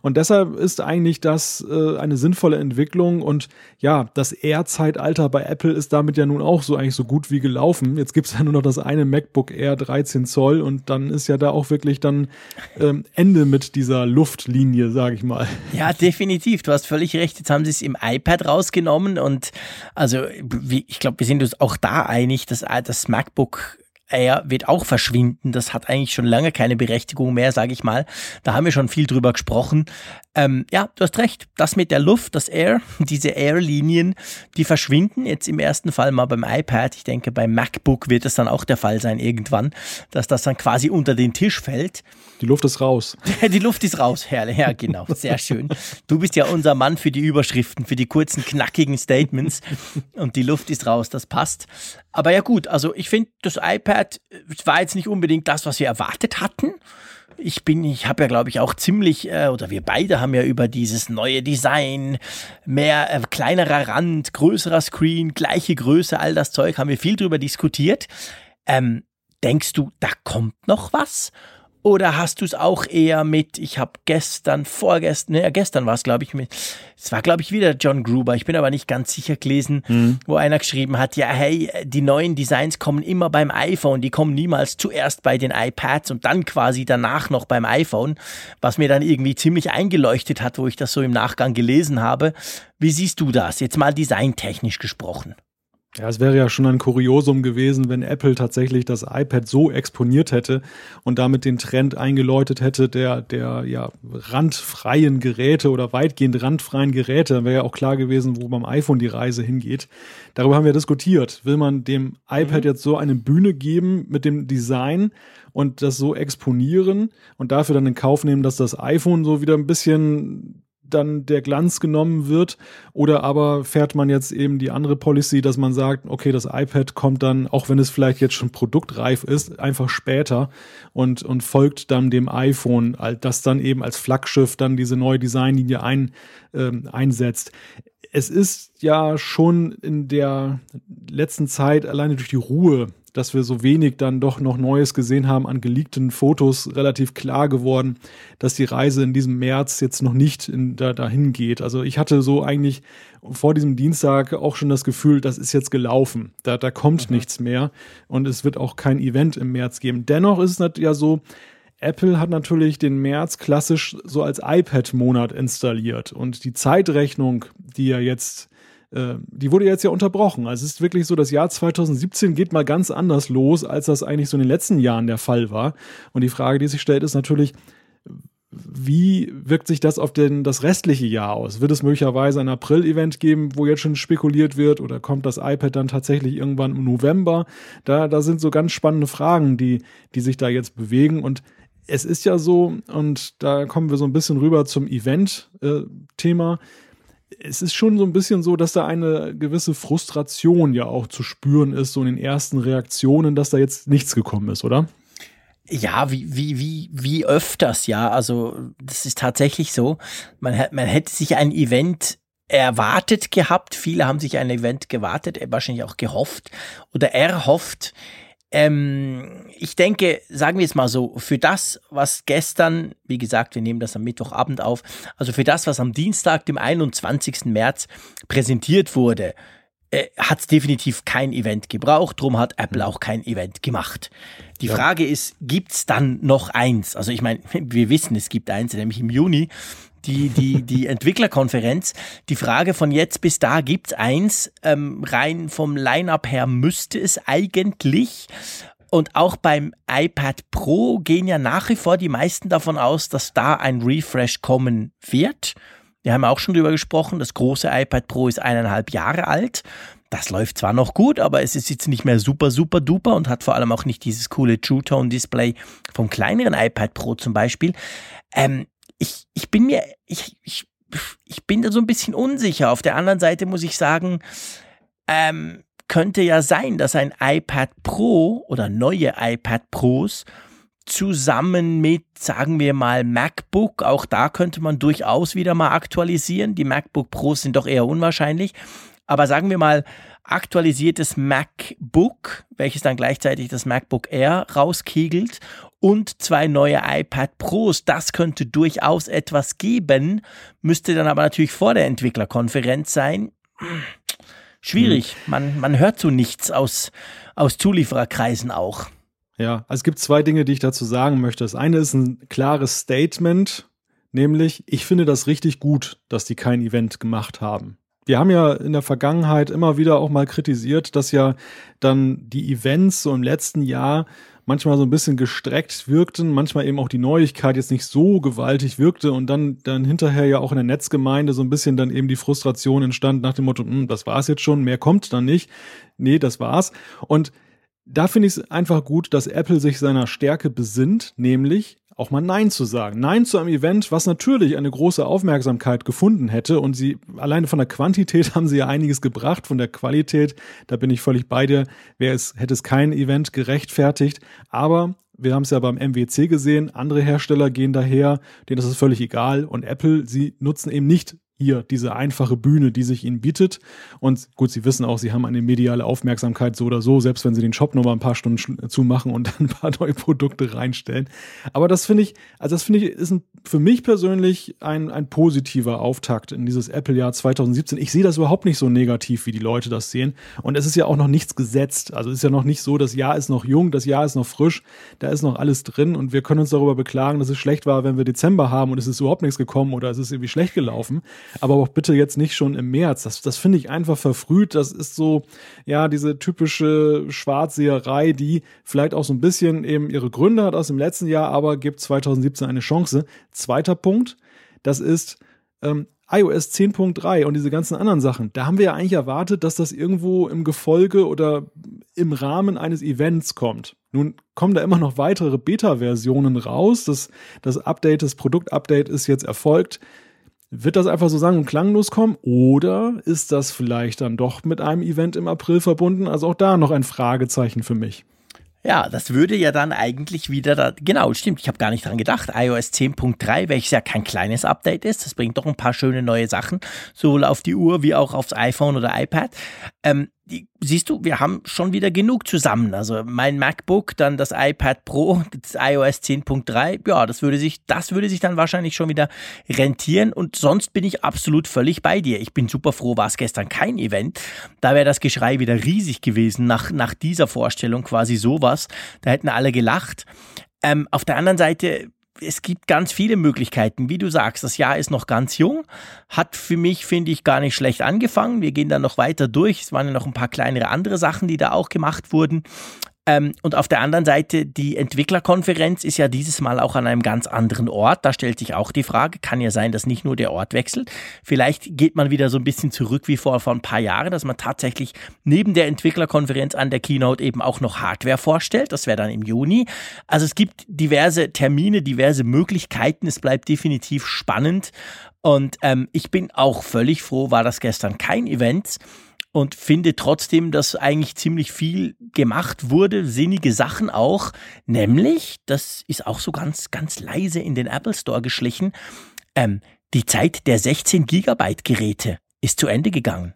Und deshalb ist eigentlich das äh, eine sinnvolle Entwicklung und ja, das Air-Zeitalter bei Apple ist damit ja nun auch so eigentlich so gut wie gelaufen. Jetzt gibt es ja nur noch das eine MacBook Air 13 Zoll und dann ist ja da auch wirklich dann ähm, Ende mit dieser Luftlinie, sage ich mal. Ja, definitiv. Du hast völlig recht. Jetzt haben sie es im iPad rausgenommen und also ich glaube, wir sind uns auch da einig, dass das MacBook Air wird auch verschwinden. Das hat eigentlich schon lange keine Berechtigung mehr, sage ich mal. Da haben wir schon viel drüber gesprochen. Ähm, ja, du hast recht. Das mit der Luft, das Air, diese Air-Linien, die verschwinden jetzt im ersten Fall mal beim iPad. Ich denke, beim MacBook wird es dann auch der Fall sein irgendwann, dass das dann quasi unter den Tisch fällt. Die Luft ist raus. die Luft ist raus, herrlich. Ja, genau. Sehr schön. Du bist ja unser Mann für die Überschriften, für die kurzen, knackigen Statements. Und die Luft ist raus, das passt. Aber ja gut, also ich finde, das iPad war jetzt nicht unbedingt das, was wir erwartet hatten ich bin, ich habe ja, glaube ich, auch ziemlich, äh, oder wir beide haben ja über dieses neue Design, mehr äh, kleinerer Rand, größerer Screen, gleiche Größe, all das Zeug, haben wir viel drüber diskutiert. Ähm, denkst du, da kommt noch was? Oder hast du es auch eher mit, ich habe gestern, vorgestern, ne, gestern war es, glaube ich, mit, es war, glaube ich, wieder John Gruber, ich bin aber nicht ganz sicher gelesen, mhm. wo einer geschrieben hat, ja, hey, die neuen Designs kommen immer beim iPhone, die kommen niemals zuerst bei den iPads und dann quasi danach noch beim iPhone, was mir dann irgendwie ziemlich eingeleuchtet hat, wo ich das so im Nachgang gelesen habe. Wie siehst du das? Jetzt mal designtechnisch gesprochen. Ja, es wäre ja schon ein Kuriosum gewesen, wenn Apple tatsächlich das iPad so exponiert hätte und damit den Trend eingeläutet hätte der, der ja randfreien Geräte oder weitgehend randfreien Geräte. Dann wäre ja auch klar gewesen, wo beim iPhone die Reise hingeht. Darüber haben wir diskutiert. Will man dem iPad mhm. jetzt so eine Bühne geben mit dem Design und das so exponieren und dafür dann in Kauf nehmen, dass das iPhone so wieder ein bisschen dann der Glanz genommen wird. Oder aber fährt man jetzt eben die andere Policy, dass man sagt, okay, das iPad kommt dann, auch wenn es vielleicht jetzt schon produktreif ist, einfach später und, und folgt dann dem iPhone, das dann eben als Flaggschiff dann diese neue Designlinie ein, äh, einsetzt es ist ja schon in der letzten Zeit alleine durch die Ruhe dass wir so wenig dann doch noch Neues gesehen haben an geleakten Fotos, relativ klar geworden, dass die Reise in diesem März jetzt noch nicht in, da, dahin geht. Also ich hatte so eigentlich vor diesem Dienstag auch schon das Gefühl, das ist jetzt gelaufen. Da, da kommt mhm. nichts mehr und es wird auch kein Event im März geben. Dennoch ist es ja so, Apple hat natürlich den März klassisch so als iPad-Monat installiert und die Zeitrechnung, die ja jetzt äh, die wurde jetzt ja unterbrochen. Also es ist wirklich so, das Jahr 2017 geht mal ganz anders los, als das eigentlich so in den letzten Jahren der Fall war. Und die Frage, die sich stellt, ist natürlich, wie wirkt sich das auf den, das restliche Jahr aus? Wird es möglicherweise ein April-Event geben, wo jetzt schon spekuliert wird, oder kommt das iPad dann tatsächlich irgendwann im November? Da, da sind so ganz spannende Fragen, die, die sich da jetzt bewegen. Und es ist ja so, und da kommen wir so ein bisschen rüber zum Event-Thema. Äh, es ist schon so ein bisschen so, dass da eine gewisse Frustration ja auch zu spüren ist, so in den ersten Reaktionen, dass da jetzt nichts gekommen ist, oder? Ja, wie, wie, wie, wie öfters, ja. Also, das ist tatsächlich so. Man, man hätte sich ein Event erwartet gehabt. Viele haben sich ein Event gewartet, wahrscheinlich auch gehofft oder erhofft. Ähm, ich denke, sagen wir es mal so, für das, was gestern, wie gesagt, wir nehmen das am Mittwochabend auf, also für das, was am Dienstag, dem 21. März präsentiert wurde, äh, hat es definitiv kein Event gebraucht, drum hat Apple auch kein Event gemacht. Die ja. Frage ist, gibt's dann noch eins? Also ich meine, wir wissen, es gibt eins, nämlich im Juni die, die, die Entwicklerkonferenz. Die Frage von jetzt bis da gibt's eins. Ähm, rein vom Line-up her müsste es eigentlich. Und auch beim iPad Pro gehen ja nach wie vor die meisten davon aus, dass da ein Refresh kommen wird. Wir haben auch schon drüber gesprochen. Das große iPad Pro ist eineinhalb Jahre alt. Das läuft zwar noch gut, aber es ist jetzt nicht mehr super, super duper und hat vor allem auch nicht dieses coole True Tone Display vom kleineren iPad Pro zum Beispiel. Ähm, ich, ich bin mir, ich, ich, ich bin da so ein bisschen unsicher. Auf der anderen Seite muss ich sagen, ähm, könnte ja sein, dass ein iPad Pro oder neue iPad Pros zusammen mit, sagen wir mal, MacBook, auch da könnte man durchaus wieder mal aktualisieren. Die MacBook Pros sind doch eher unwahrscheinlich. Aber sagen wir mal, aktualisiertes MacBook, welches dann gleichzeitig das MacBook Air rauskegelt und zwei neue iPad Pros. Das könnte durchaus etwas geben, müsste dann aber natürlich vor der Entwicklerkonferenz sein. Schwierig. Hm. Man, man hört so nichts aus, aus Zuliefererkreisen auch. Ja, also es gibt zwei Dinge, die ich dazu sagen möchte. Das eine ist ein klares Statement, nämlich ich finde das richtig gut, dass die kein Event gemacht haben. Wir haben ja in der Vergangenheit immer wieder auch mal kritisiert, dass ja dann die Events so im letzten Jahr manchmal so ein bisschen gestreckt wirkten, manchmal eben auch die Neuigkeit jetzt nicht so gewaltig wirkte und dann, dann hinterher ja auch in der Netzgemeinde so ein bisschen dann eben die Frustration entstand nach dem Motto, hm, das war's jetzt schon, mehr kommt dann nicht. Nee, das war's. Und da finde ich es einfach gut, dass Apple sich seiner Stärke besinnt, nämlich auch mal Nein zu sagen. Nein zu einem Event, was natürlich eine große Aufmerksamkeit gefunden hätte. Und sie, alleine von der Quantität haben sie ja einiges gebracht, von der Qualität, da bin ich völlig bei dir, wäre es, hätte es kein Event gerechtfertigt. Aber wir haben es ja beim MWC gesehen, andere Hersteller gehen daher, denen ist es völlig egal. Und Apple, sie nutzen eben nicht hier diese einfache Bühne, die sich ihnen bietet. Und gut, sie wissen auch, sie haben eine mediale Aufmerksamkeit so oder so, selbst wenn sie den Shop nur mal ein paar Stunden zumachen und dann ein paar neue Produkte reinstellen. Aber das finde ich, also das finde ich, ist ein, für mich persönlich ein, ein positiver Auftakt in dieses Apple-Jahr 2017. Ich sehe das überhaupt nicht so negativ, wie die Leute das sehen. Und es ist ja auch noch nichts gesetzt. Also es ist ja noch nicht so, das Jahr ist noch jung, das Jahr ist noch frisch, da ist noch alles drin und wir können uns darüber beklagen, dass es schlecht war, wenn wir Dezember haben und es ist überhaupt nichts gekommen oder es ist irgendwie schlecht gelaufen aber auch bitte jetzt nicht schon im März. Das, das finde ich einfach verfrüht. Das ist so, ja, diese typische Schwarzseherei, die vielleicht auch so ein bisschen eben ihre Gründe hat aus dem letzten Jahr, aber gibt 2017 eine Chance. Zweiter Punkt, das ist, ähm, iOS 10.3 und diese ganzen anderen Sachen, da haben wir ja eigentlich erwartet, dass das irgendwo im Gefolge oder im Rahmen eines Events kommt. Nun kommen da immer noch weitere Beta-Versionen raus. Das, das Update, das Produktupdate ist jetzt erfolgt Wird das einfach so sang- und klanglos kommen oder ist das vielleicht dann doch mit einem Event im April verbunden? Also auch da noch ein Fragezeichen für mich. Ja, das würde ja dann eigentlich wieder, da, genau, stimmt, ich habe gar nicht dran gedacht, iOS 10.3, welches ja kein kleines Update ist, das bringt doch ein paar schöne neue Sachen, sowohl auf die Uhr wie auch aufs iPhone oder iPad. Ähm, siehst du, wir haben schon wieder genug zusammen. Also mein MacBook, dann das iPad Pro, das iOS 10.3, ja, das würde sich, das würde sich dann wahrscheinlich schon wieder rentieren. Und sonst bin ich absolut völlig bei dir. Ich bin super froh, war es gestern kein Event. Da wäre das Geschrei wieder riesig gewesen nach, nach dieser Vorstellung, quasi sowas. Da hätten alle gelacht. Ähm, auf der anderen Seite es gibt ganz viele Möglichkeiten. Wie du sagst, das Jahr ist noch ganz jung, hat für mich, finde ich, gar nicht schlecht angefangen. Wir gehen dann noch weiter durch. Es waren ja noch ein paar kleinere andere Sachen, die da auch gemacht wurden. Ähm, und auf der anderen Seite, die Entwicklerkonferenz ist ja dieses Mal auch an einem ganz anderen Ort. Da stellt sich auch die Frage, kann ja sein, dass nicht nur der Ort wechselt. Vielleicht geht man wieder so ein bisschen zurück wie vor, vor ein paar Jahren, dass man tatsächlich neben der Entwicklerkonferenz an der Keynote eben auch noch Hardware vorstellt. Das wäre dann im Juni. Also es gibt diverse Termine, diverse Möglichkeiten. Es bleibt definitiv spannend. Und ähm, ich bin auch völlig froh, war das gestern kein Event und finde trotzdem, dass eigentlich ziemlich viel gemacht wurde, sinnige Sachen auch, nämlich, das ist auch so ganz, ganz leise in den Apple Store geschlichen, ähm, die Zeit der 16 Gigabyte Geräte ist zu Ende gegangen.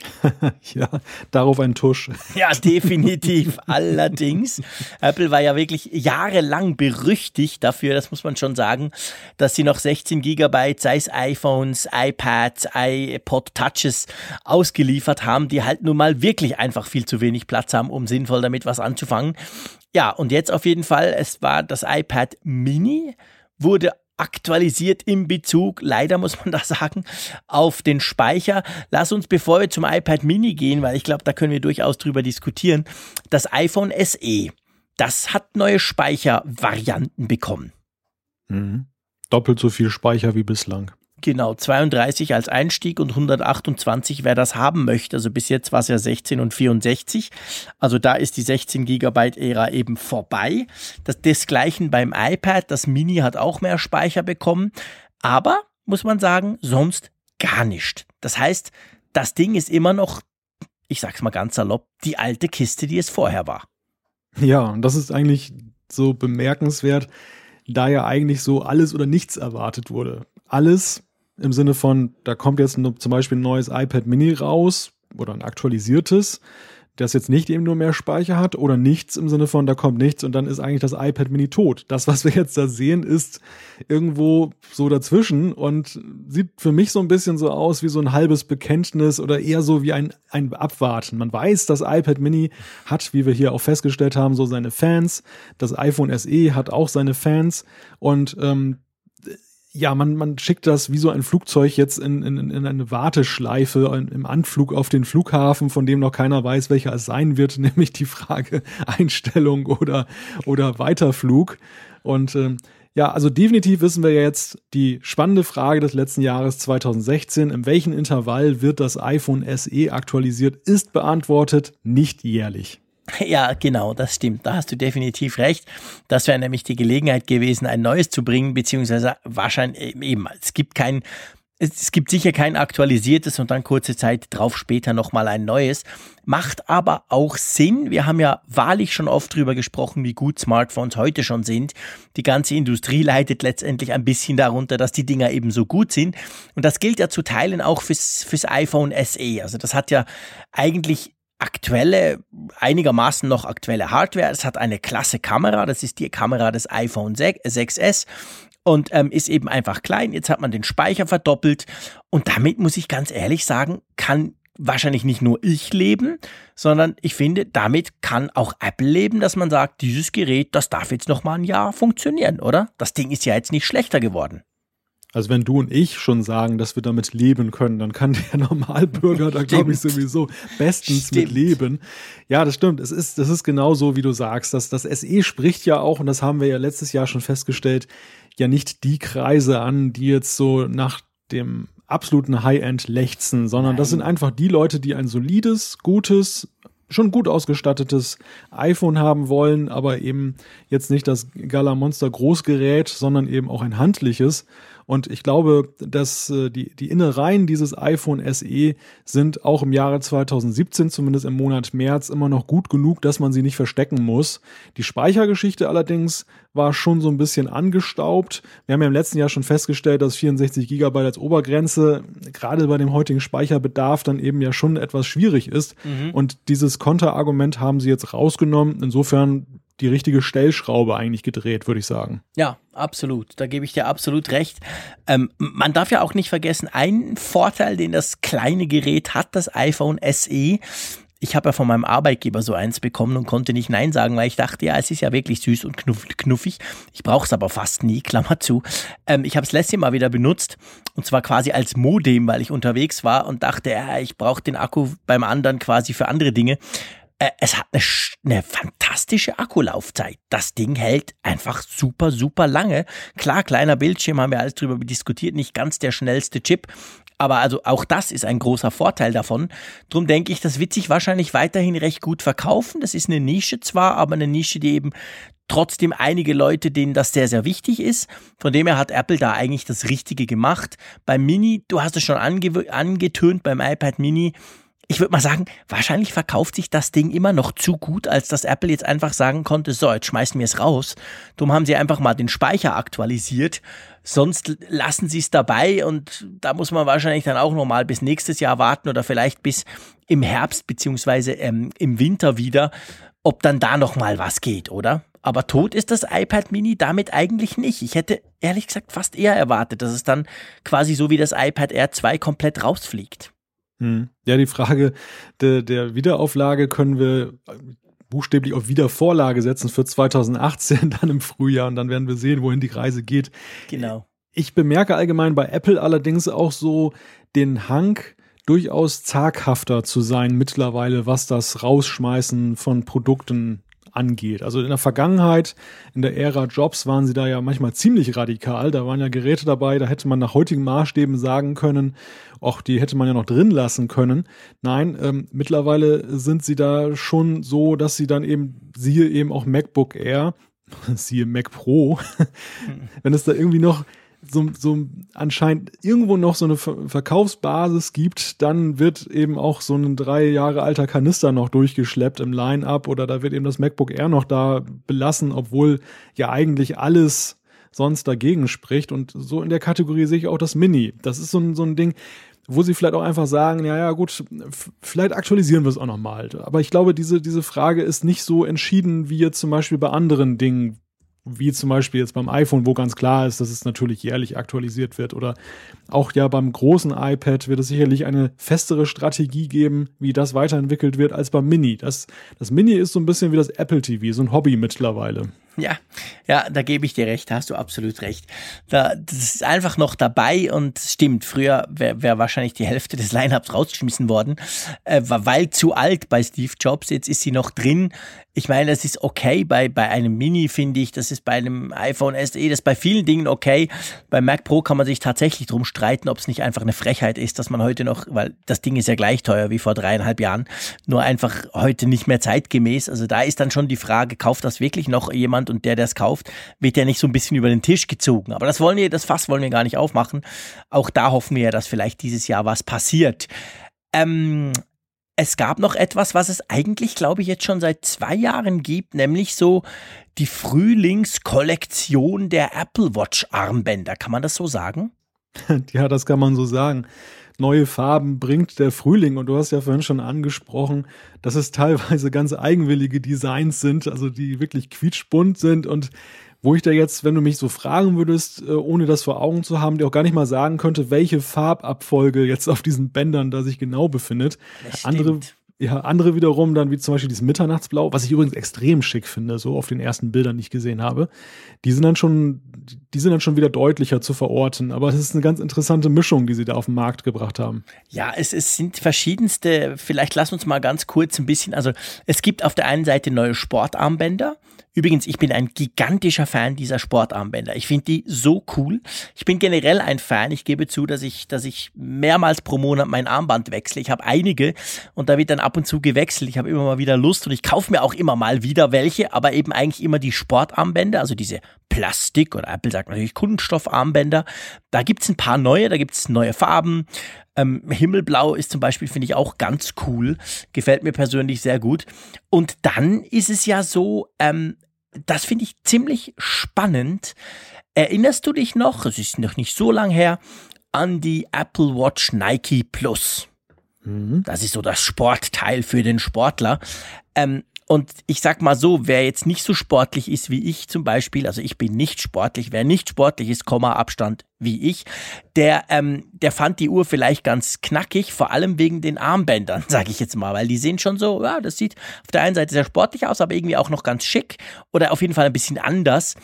ja, darauf ein Tusch. Ja, definitiv. Allerdings, Apple war ja wirklich jahrelang berüchtigt dafür, das muss man schon sagen, dass sie noch 16 Gigabyte, sei es iPhones, iPads, iPod Touches ausgeliefert haben, die halt nun mal wirklich einfach viel zu wenig Platz haben, um sinnvoll damit was anzufangen. Ja, und jetzt auf jeden Fall, es war das iPad Mini, wurde aktualisiert im Bezug, leider muss man da sagen, auf den Speicher. Lass uns, bevor wir zum iPad Mini gehen, weil ich glaube, da können wir durchaus drüber diskutieren, das iPhone SE, das hat neue Speichervarianten bekommen. Mhm. Doppelt so viel Speicher wie bislang. Genau, 32 als Einstieg und 128, wer das haben möchte. Also bis jetzt war es ja 16 und 64. Also da ist die 16 Gigabyte Ära eben vorbei. Das desgleichen beim iPad. Das Mini hat auch mehr Speicher bekommen. Aber, muss man sagen, sonst gar nicht. Das heißt, das Ding ist immer noch, ich sag's mal ganz salopp, die alte Kiste, die es vorher war. Ja, und das ist eigentlich so bemerkenswert, da ja eigentlich so alles oder nichts erwartet wurde. Alles im Sinne von, da kommt jetzt zum Beispiel ein neues iPad Mini raus oder ein aktualisiertes, das jetzt nicht eben nur mehr Speicher hat oder nichts im Sinne von, da kommt nichts und dann ist eigentlich das iPad Mini tot. Das, was wir jetzt da sehen, ist irgendwo so dazwischen und sieht für mich so ein bisschen so aus wie so ein halbes Bekenntnis oder eher so wie ein, ein Abwarten. Man weiß, das iPad Mini hat, wie wir hier auch festgestellt haben, so seine Fans. Das iPhone SE hat auch seine Fans und ähm, ja, man, man schickt das wie so ein Flugzeug jetzt in, in, in eine Warteschleife im Anflug auf den Flughafen, von dem noch keiner weiß, welcher es sein wird, nämlich die Frage Einstellung oder, oder Weiterflug. Und ähm, ja, also definitiv wissen wir jetzt die spannende Frage des letzten Jahres 2016. In welchem Intervall wird das iPhone SE aktualisiert? Ist beantwortet, nicht jährlich. Ja, genau, das stimmt. Da hast du definitiv recht. Das wäre nämlich die Gelegenheit gewesen, ein neues zu bringen, beziehungsweise wahrscheinlich eben, es gibt kein, es gibt sicher kein aktualisiertes und dann kurze Zeit drauf später nochmal ein neues. Macht aber auch Sinn. Wir haben ja wahrlich schon oft drüber gesprochen, wie gut Smartphones heute schon sind. Die ganze Industrie leidet letztendlich ein bisschen darunter, dass die Dinger eben so gut sind. Und das gilt ja zu Teilen auch fürs, fürs iPhone SE. Also das hat ja eigentlich aktuelle, einigermaßen noch aktuelle Hardware. Es hat eine klasse Kamera, das ist die Kamera des iPhone 6S und ähm, ist eben einfach klein. Jetzt hat man den Speicher verdoppelt und damit muss ich ganz ehrlich sagen, kann wahrscheinlich nicht nur ich leben, sondern ich finde, damit kann auch Apple leben, dass man sagt, dieses Gerät, das darf jetzt noch mal ein Jahr funktionieren, oder? Das Ding ist ja jetzt nicht schlechter geworden. Also wenn du und ich schon sagen, dass wir damit leben können, dann kann der Normalbürger da glaube ich sowieso bestens stimmt. mit leben. Ja, das stimmt. Es ist, das ist genau so, wie du sagst. Das, das SE spricht ja auch, und das haben wir ja letztes Jahr schon festgestellt, ja nicht die Kreise an, die jetzt so nach dem absoluten High-End lechzen, sondern Nein. das sind einfach die Leute, die ein solides, gutes, schon gut ausgestattetes iPhone haben wollen, aber eben jetzt nicht das Gala Monster Großgerät, sondern eben auch ein handliches Und ich glaube, dass äh, die, die Innereien dieses iPhone SE sind auch im Jahre 2017, zumindest im Monat März, immer noch gut genug, dass man sie nicht verstecken muss. Die Speichergeschichte allerdings war schon so ein bisschen angestaubt. Wir haben ja im letzten Jahr schon festgestellt, dass 64 Gigabyte als Obergrenze gerade bei dem heutigen Speicherbedarf dann eben ja schon etwas schwierig ist. Mhm. Und dieses Konterargument haben sie jetzt rausgenommen. Insofern die richtige Stellschraube eigentlich gedreht, würde ich sagen. Ja, absolut. Da gebe ich dir absolut recht. Ähm, man darf ja auch nicht vergessen, ein Vorteil, den das kleine Gerät hat, das iPhone SE, ich habe ja von meinem Arbeitgeber so eins bekommen und konnte nicht Nein sagen, weil ich dachte, ja, es ist ja wirklich süß und knuffig. Ich brauche es aber fast nie, Klammer zu. Ähm, ich habe es letztes Mal wieder benutzt und zwar quasi als Modem, weil ich unterwegs war und dachte, ja, ich brauche den Akku beim anderen quasi für andere Dinge. Äh, es hat eine, eine fantastische Akkulaufzeit. Das Ding hält einfach super, super lange. Klar, kleiner Bildschirm, haben wir alles drüber diskutiert, nicht ganz der schnellste Chip. Aber also auch das ist ein großer Vorteil davon. Drum denke ich, das wird sich wahrscheinlich weiterhin recht gut verkaufen. Das ist eine Nische zwar, aber eine Nische, die eben trotzdem einige Leute, denen das sehr, sehr wichtig ist. Von dem her hat Apple da eigentlich das Richtige gemacht. Beim Mini, du hast es schon ange angetönt, beim iPad Mini, ich würde mal sagen, wahrscheinlich verkauft sich das Ding immer noch zu gut, als dass Apple jetzt einfach sagen konnte, so, jetzt schmeißen wir es raus. Darum haben sie einfach mal den Speicher aktualisiert. Sonst lassen sie es dabei und da muss man wahrscheinlich dann auch nochmal bis nächstes Jahr warten oder vielleicht bis im Herbst beziehungsweise ähm, im Winter wieder, ob dann da nochmal was geht, oder? Aber tot ist das iPad Mini damit eigentlich nicht. Ich hätte ehrlich gesagt fast eher erwartet, dass es dann quasi so wie das iPad Air 2 komplett rausfliegt. Hm. Ja, die Frage der, der Wiederauflage können wir buchstäblich auf Wiedervorlage setzen für 2018 dann im Frühjahr und dann werden wir sehen, wohin die Reise geht. Genau. Ich bemerke allgemein bei Apple allerdings auch so den Hang, durchaus zaghafter zu sein mittlerweile, was das Rausschmeißen von Produkten angeht. Also in der Vergangenheit, in der Ära Jobs, waren sie da ja manchmal ziemlich radikal. Da waren ja Geräte dabei, da hätte man nach heutigen Maßstäben sagen können, auch die hätte man ja noch drin lassen können. Nein, ähm, mittlerweile sind sie da schon so, dass sie dann eben, siehe eben auch MacBook Air, siehe Mac Pro, wenn es da irgendwie noch so, so anscheinend irgendwo noch so eine Verkaufsbasis gibt, dann wird eben auch so ein drei Jahre alter Kanister noch durchgeschleppt im Line-up oder da wird eben das MacBook Air noch da belassen, obwohl ja eigentlich alles sonst dagegen spricht. Und so in der Kategorie sehe ich auch das Mini. Das ist so ein, so ein Ding, wo sie vielleicht auch einfach sagen, ja, ja, gut, vielleicht aktualisieren wir es auch nochmal. Aber ich glaube, diese, diese Frage ist nicht so entschieden wie jetzt zum Beispiel bei anderen Dingen, wie zum Beispiel jetzt beim iPhone, wo ganz klar ist, dass es natürlich jährlich aktualisiert wird. Oder auch ja beim großen iPad wird es sicherlich eine festere Strategie geben, wie das weiterentwickelt wird, als beim Mini. Das, das Mini ist so ein bisschen wie das Apple TV, so ein Hobby mittlerweile. Ja, ja, da gebe ich dir recht, hast du absolut recht. Da, das ist einfach noch dabei und stimmt, früher wäre wär wahrscheinlich die Hälfte des Lineups rausgeschmissen worden, äh, weil zu alt bei Steve Jobs, jetzt ist sie noch drin. Ich meine, das ist okay bei, bei einem Mini, finde ich, das ist bei einem iPhone SE, das ist bei vielen Dingen okay. Bei Mac Pro kann man sich tatsächlich drum streiten, ob es nicht einfach eine Frechheit ist, dass man heute noch, weil das Ding ist ja gleich teuer wie vor dreieinhalb Jahren, nur einfach heute nicht mehr zeitgemäß. Also da ist dann schon die Frage, kauft das wirklich noch jemand und der, der es kauft, wird ja nicht so ein bisschen über den Tisch gezogen. Aber das wollen wir, das Fass wollen wir gar nicht aufmachen. Auch da hoffen wir ja, dass vielleicht dieses Jahr was passiert. Ähm, es gab noch etwas, was es eigentlich, glaube ich, jetzt schon seit zwei Jahren gibt, nämlich so die Frühlingskollektion der Apple Watch Armbänder. Kann man das so sagen? Ja, das kann man so sagen neue Farben bringt der Frühling. Und du hast ja vorhin schon angesprochen, dass es teilweise ganz eigenwillige Designs sind, also die wirklich quietschbunt sind und wo ich da jetzt, wenn du mich so fragen würdest, äh, ohne das vor Augen zu haben, dir auch gar nicht mal sagen könnte, welche Farbabfolge jetzt auf diesen Bändern da sich genau befindet. Andere ja, andere wiederum dann, wie zum Beispiel dieses Mitternachtsblau, was ich übrigens extrem schick finde, so auf den ersten Bildern, die ich gesehen habe. Die sind dann schon, die sind dann schon wieder deutlicher zu verorten. Aber es ist eine ganz interessante Mischung, die sie da auf den Markt gebracht haben. Ja, es, es sind verschiedenste, vielleicht lass uns mal ganz kurz ein bisschen, also es gibt auf der einen Seite neue Sportarmbänder. Übrigens, ich bin ein gigantischer Fan dieser Sportarmbänder. Ich finde die so cool. Ich bin generell ein Fan. Ich gebe zu, dass ich, dass ich mehrmals pro Monat mein Armband wechsle. Ich habe einige und da wird dann ab und zu gewechselt. Ich habe immer mal wieder Lust und ich kaufe mir auch immer mal wieder welche, aber eben eigentlich immer die Sportarmbänder, also diese Plastik oder Apple sagt natürlich Kunststoffarmbänder. Da gibt's ein paar neue, da gibt's neue Farben. Ähm, Himmelblau ist zum Beispiel, finde ich, auch ganz cool. Gefällt mir persönlich sehr gut. Und dann ist es ja so, ähm, das finde ich ziemlich spannend. Erinnerst du dich noch, es ist noch nicht so lang her, an die Apple Watch Nike Plus? Mhm. Das ist so das Sportteil für den Sportler. Ähm, und ich sag mal so, wer jetzt nicht so sportlich ist wie ich zum Beispiel, also ich bin nicht sportlich, wer nicht sportlich ist, Komma Abstand wie ich, der, ähm, der fand die Uhr vielleicht ganz knackig, vor allem wegen den Armbändern, sage ich jetzt mal, weil die sehen schon so, ja, das sieht auf der einen Seite sehr sportlich aus, aber irgendwie auch noch ganz schick oder auf jeden Fall ein bisschen anders.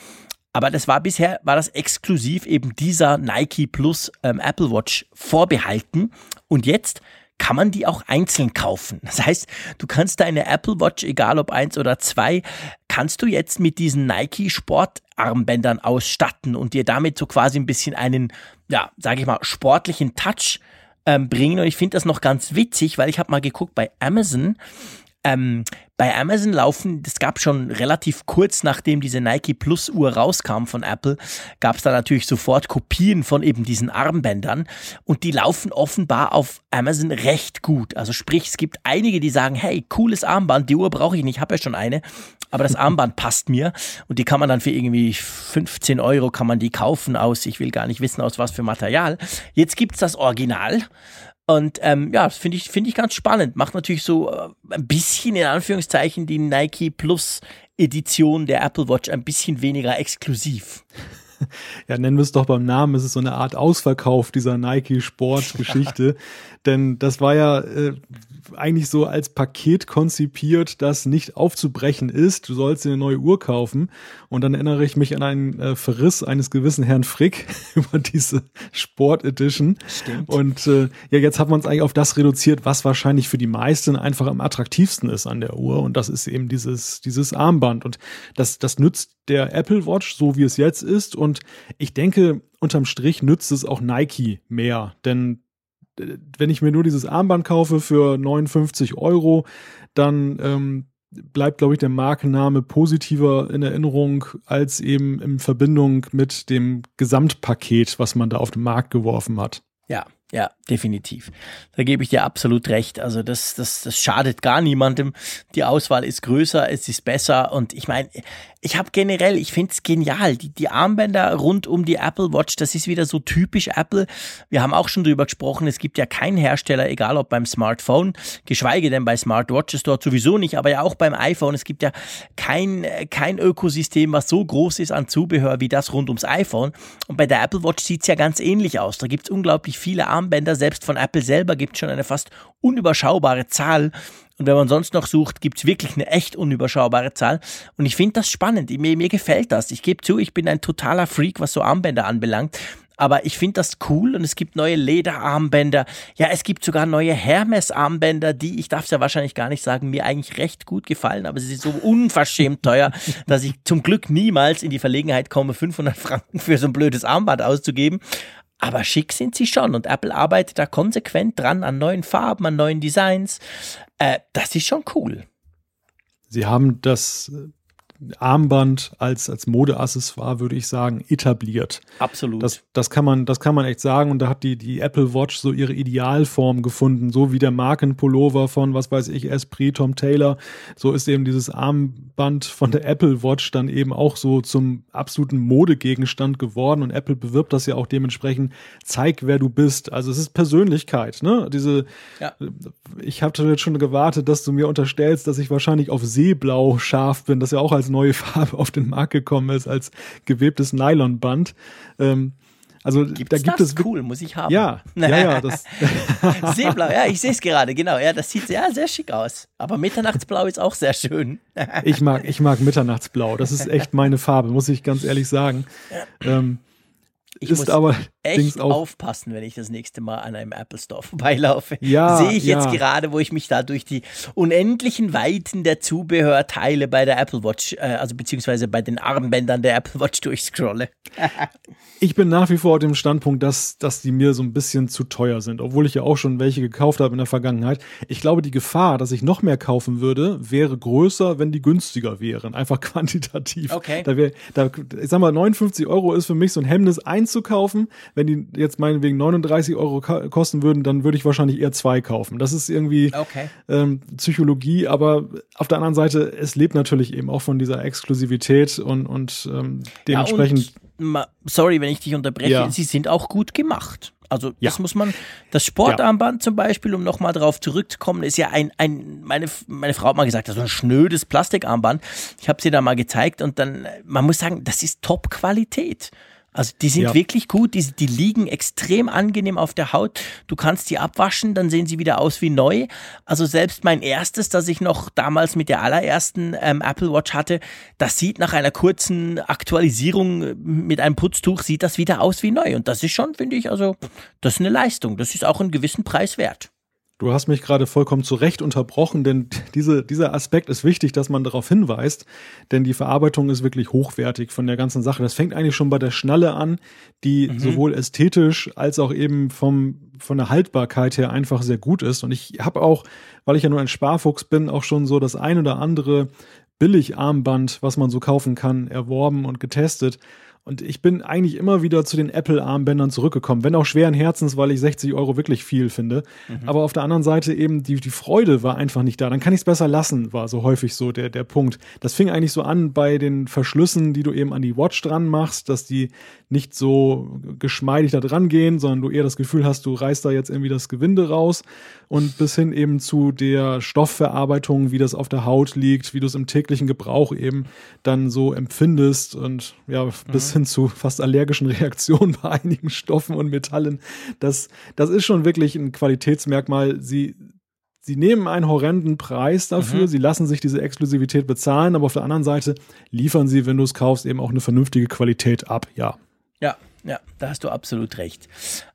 Aber das war bisher, war das exklusiv eben dieser Nike Plus ähm, Apple Watch vorbehalten. Und jetzt kann man die auch einzeln kaufen. Das heißt, du kannst deine Apple Watch, egal ob eins oder zwei, kannst du jetzt mit diesen Nike Sportarmbändern ausstatten und dir damit so quasi ein bisschen einen, ja, sage ich mal, sportlichen Touch ähm, bringen. Und ich finde das noch ganz witzig, weil ich habe mal geguckt bei Amazon. Ähm, bei Amazon laufen, das gab schon relativ kurz nachdem diese Nike Plus Uhr rauskam von Apple, gab es da natürlich sofort Kopien von eben diesen Armbändern und die laufen offenbar auf Amazon recht gut. Also sprich, es gibt einige, die sagen, hey, cooles Armband, die Uhr brauche ich nicht, ich habe ja schon eine, aber das Armband passt mir und die kann man dann für irgendwie 15 Euro kann man die kaufen aus, ich will gar nicht wissen aus was für Material. Jetzt gibt's das Original und ähm, ja, das finde ich, finde ich ganz spannend. Macht natürlich so äh, ein bisschen in Anführungszeichen die Nike Plus Edition der Apple Watch ein bisschen weniger exklusiv. Ja, nennen wir es doch beim Namen. Es ist so eine Art Ausverkauf dieser Nike Sport Geschichte. Denn das war ja äh, eigentlich so als Paket konzipiert, das nicht aufzubrechen ist. Du sollst dir eine neue Uhr kaufen. Und dann erinnere ich mich an einen äh, Verriss eines gewissen Herrn Frick über diese Sport Edition. Stimmt. Und äh, ja, jetzt hat man es eigentlich auf das reduziert, was wahrscheinlich für die meisten einfach am attraktivsten ist an der Uhr. Und das ist eben dieses, dieses Armband. Und das, das nützt der Apple Watch, so wie es jetzt ist. Und ich denke, unterm Strich nützt es auch Nike mehr. Denn wenn ich mir nur dieses Armband kaufe für 59 Euro, dann ähm, bleibt, glaube ich, der Markenname positiver in Erinnerung als eben in Verbindung mit dem Gesamtpaket, was man da auf den Markt geworfen hat. Ja, ja, definitiv. Da gebe ich dir absolut recht. Also das, das, das schadet gar niemandem. Die Auswahl ist größer, es ist besser und ich meine, ich habe generell, ich finde es genial. Die, die Armbänder rund um die Apple Watch, das ist wieder so typisch Apple. Wir haben auch schon drüber gesprochen, es gibt ja keinen Hersteller, egal ob beim Smartphone, geschweige denn bei Smartwatches dort sowieso nicht, aber ja auch beim iPhone. Es gibt ja kein, kein Ökosystem, was so groß ist an Zubehör wie das rund ums iPhone. Und bei der Apple Watch sieht's ja ganz ähnlich aus. Da gibt's unglaublich viele Armbänder, selbst von Apple selber gibt schon eine fast unüberschaubare Zahl. Und wenn man sonst noch sucht, gibt's wirklich eine echt unüberschaubare Zahl. Und ich finde das spannend. Mir, mir gefällt das. Ich gebe zu, ich bin ein totaler Freak, was so Armbänder anbelangt. Aber ich finde das cool und es gibt neue Lederarmbänder. Ja, es gibt sogar neue Hermes-Armbänder, die, ich darf es ja wahrscheinlich gar nicht sagen, mir eigentlich recht gut gefallen, aber sie sind so unverschämt teuer, dass ich zum Glück niemals in die Verlegenheit komme, 500 Franken für so ein blödes Armband auszugeben. Aber schick sind sie schon und Apple arbeitet da konsequent dran an neuen Farben, an neuen Designs. Äh, das ist schon cool. Sie haben das Armband als, als Modeaccessoire, würde ich sagen, etabliert. Absolut. Das, das, kann man, das kann man echt sagen. Und da hat die, die Apple Watch so ihre Idealform gefunden, so wie der Markenpullover von, was weiß ich, Esprit, Tom Taylor. So ist eben dieses Armband von der Apple Watch dann eben auch so zum absoluten Modegegenstand geworden. Und Apple bewirbt das ja auch dementsprechend, zeig, wer du bist. Also es ist Persönlichkeit, ne? Diese, ja. ich habe jetzt schon gewartet, dass du mir unterstellst, dass ich wahrscheinlich auf Seeblau scharf bin, das ja auch als neue Farbe auf den Markt gekommen ist als gewebtes Nylonband. Ähm, also Gibt's da gibt das? es cool, muss ich haben. Ja, ja, ja. Das Seeblau, ja, ich sehe es gerade, genau. Ja, das sieht sehr, sehr schick aus. Aber Mitternachtsblau ist auch sehr schön. ich mag, ich mag Mitternachtsblau. Das ist echt meine Farbe, muss ich ganz ehrlich sagen. Ähm, Ich ist muss aber echt aufpassen, wenn ich das nächste Mal an einem Apple Store vorbeilaufe. Ja, Sehe ich jetzt ja. gerade, wo ich mich da durch die unendlichen Weiten der Zubehörteile bei der Apple Watch, äh, also beziehungsweise bei den Armbändern der Apple Watch durchscrolle. Ich bin nach wie vor auf dem Standpunkt, dass, dass die mir so ein bisschen zu teuer sind, obwohl ich ja auch schon welche gekauft habe in der Vergangenheit. Ich glaube, die Gefahr, dass ich noch mehr kaufen würde, wäre größer, wenn die günstiger wären. Einfach quantitativ. Okay. Da wär, da, ich sag mal, 59 Euro ist für mich so ein Hemmnis einzukaufen. Wenn die jetzt meinetwegen 39 Euro kosten würden, dann würde ich wahrscheinlich eher zwei kaufen. Das ist irgendwie Okay. ähm, Psychologie, aber auf der anderen Seite, es lebt natürlich eben auch von dieser Exklusivität und, und ähm, dementsprechend. Ja, und, sorry, wenn ich dich unterbreche, Ja. sie sind auch gut gemacht. Also das Ja. muss man, das Sportarmband zum Beispiel, um nochmal drauf zurückzukommen, ist ja ein, ein meine, meine Frau hat mal gesagt, das ist ein schnödes Plastikarmband. Ich habe sie da mal gezeigt und dann, man muss sagen, das ist Top-Qualität. Also die sind Ja. wirklich gut, die, die liegen extrem angenehm auf der Haut. Du kannst die abwaschen, dann sehen sie wieder aus wie neu. Also selbst mein erstes, das ich noch damals mit der allerersten ähm, Apple Watch hatte, das sieht nach einer kurzen Aktualisierung äh, mit einem Putztuch, sieht das wieder aus wie neu. Und das ist schon, finde ich, also das ist eine Leistung. Das ist auch einen gewissen Preis wert. Du hast mich gerade vollkommen zu Recht unterbrochen, denn diese, dieser Aspekt ist wichtig, dass man darauf hinweist, denn die Verarbeitung ist wirklich hochwertig von der ganzen Sache. Das fängt eigentlich schon bei der Schnalle an, die sowohl ästhetisch als auch eben vom, von der Haltbarkeit her einfach sehr gut ist. Und ich habe auch, weil ich ja nur ein Sparfuchs bin, auch schon so das ein oder andere Billigarmband, was man so kaufen kann, erworben und getestet. Und ich bin eigentlich immer wieder zu den Apple-Armbändern zurückgekommen, wenn auch schweren Herzens, weil ich 60 Euro wirklich viel finde. Aber auf der anderen Seite eben die, die Freude war einfach nicht da. Dann kann ich es besser lassen, war so häufig so der, der Punkt. Das fing eigentlich so an bei den Verschlüssen, die du eben an die Watch dran machst, dass die nicht so geschmeidig da dran gehen, sondern du eher das Gefühl hast, du reißt da jetzt irgendwie das Gewinde raus und bis hin eben zu der Stoffverarbeitung, wie das auf der Haut liegt, wie du es im täglichen Gebrauch eben dann so empfindest und ja, bis hin zu fast allergischen Reaktionen bei einigen Stoffen und Metallen. Das, das ist schon wirklich ein Qualitätsmerkmal. Sie, sie nehmen einen horrenden Preis dafür, sie lassen sich diese Exklusivität bezahlen, aber auf der anderen Seite liefern sie, wenn du es kaufst, eben auch eine vernünftige Qualität ab, ja. Ja, ja, da hast du absolut recht.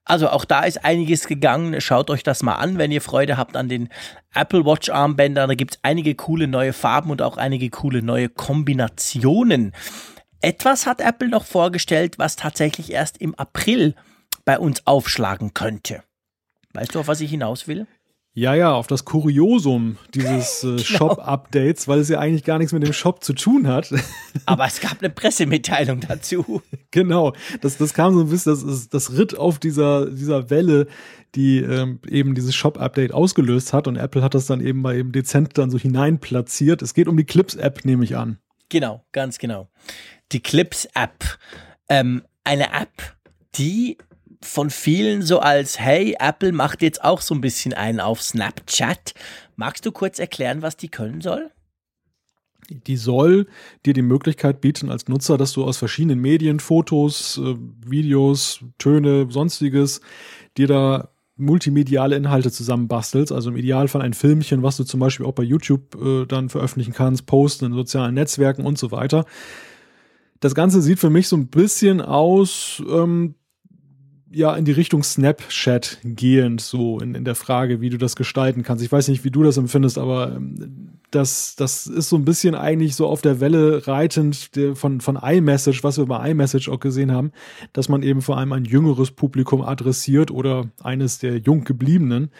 Also auch da ist einiges gegangen. Schaut euch das mal an, wenn ihr Freude habt an den Apple Watch Armbändern. Da gibt es einige coole neue Farben und auch einige coole neue Kombinationen. Etwas hat Apple noch vorgestellt, was tatsächlich erst im April bei uns aufschlagen könnte. Weißt du, auf was ich hinaus will? Ja, ja, auf das Kuriosum dieses äh, Shop-Updates, weil es ja eigentlich gar nichts mit dem Shop zu tun hat. Aber es gab eine Pressemitteilung dazu. genau, das, das kam so ein bisschen, das, das, das ritt auf dieser, dieser Welle, die ähm, eben dieses Shop-Update ausgelöst hat und Apple hat das dann eben mal eben dezent dann so hinein platziert. Es geht um die Clips-App, nehme ich an. Genau, ganz genau. Die Clips-App. Ähm, eine App, die von vielen so als, hey, Apple macht jetzt auch so ein bisschen einen auf Snapchat. Magst du kurz erklären, was die können soll? Die soll dir die Möglichkeit bieten als Nutzer, dass du aus verschiedenen Medien, Fotos, äh, Videos, Töne, sonstiges, dir da multimediale Inhalte zusammenbastelst, also im Idealfall ein Filmchen, was du zum Beispiel auch bei YouTube äh, dann veröffentlichen kannst, posten in sozialen Netzwerken und so weiter. Das Ganze sieht für mich so ein bisschen aus, ähm, ja, in die Richtung Snapchat gehend, so in, in der Frage, wie du das gestalten kannst. Ich weiß nicht, wie du das empfindest, aber ähm, das, das ist so ein bisschen eigentlich so auf der Welle reitend von, von iMessage, was wir bei iMessage auch gesehen haben, dass man eben vor allem ein jüngeres Publikum adressiert oder eines der jung gebliebenen.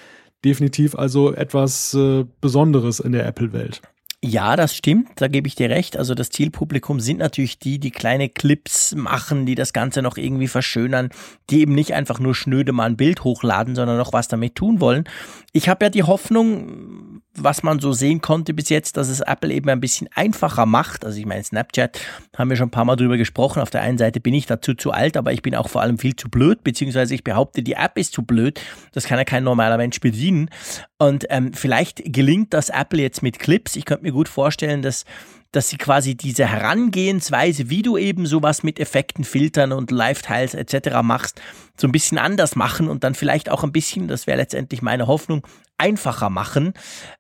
Definitiv also etwas äh, Besonderes in der Apple-Welt. Ja, das stimmt, da gebe ich dir recht. Also das Zielpublikum sind natürlich die, die kleine Clips machen, die das Ganze noch irgendwie verschönern, die eben nicht einfach nur schnöde mal ein Bild hochladen, sondern noch was damit tun wollen. Ich habe ja die Hoffnung, was man so sehen konnte bis jetzt, dass es Apple eben ein bisschen einfacher macht. Also ich meine, Snapchat haben wir schon ein paar Mal drüber gesprochen. Auf der einen Seite bin ich dazu zu alt, aber ich bin auch vor allem viel zu blöd, beziehungsweise ich behaupte, die App ist zu blöd. Das kann ja kein normaler Mensch bedienen. Und ähm, vielleicht gelingt das Apple jetzt mit Clips. Ich könnte mir gut vorstellen, dass dass sie quasi diese Herangehensweise, wie du eben sowas mit Effekten, Filtern und Live-Tiles etc. machst, so ein bisschen anders machen und dann vielleicht auch ein bisschen, das wäre letztendlich meine Hoffnung, einfacher machen.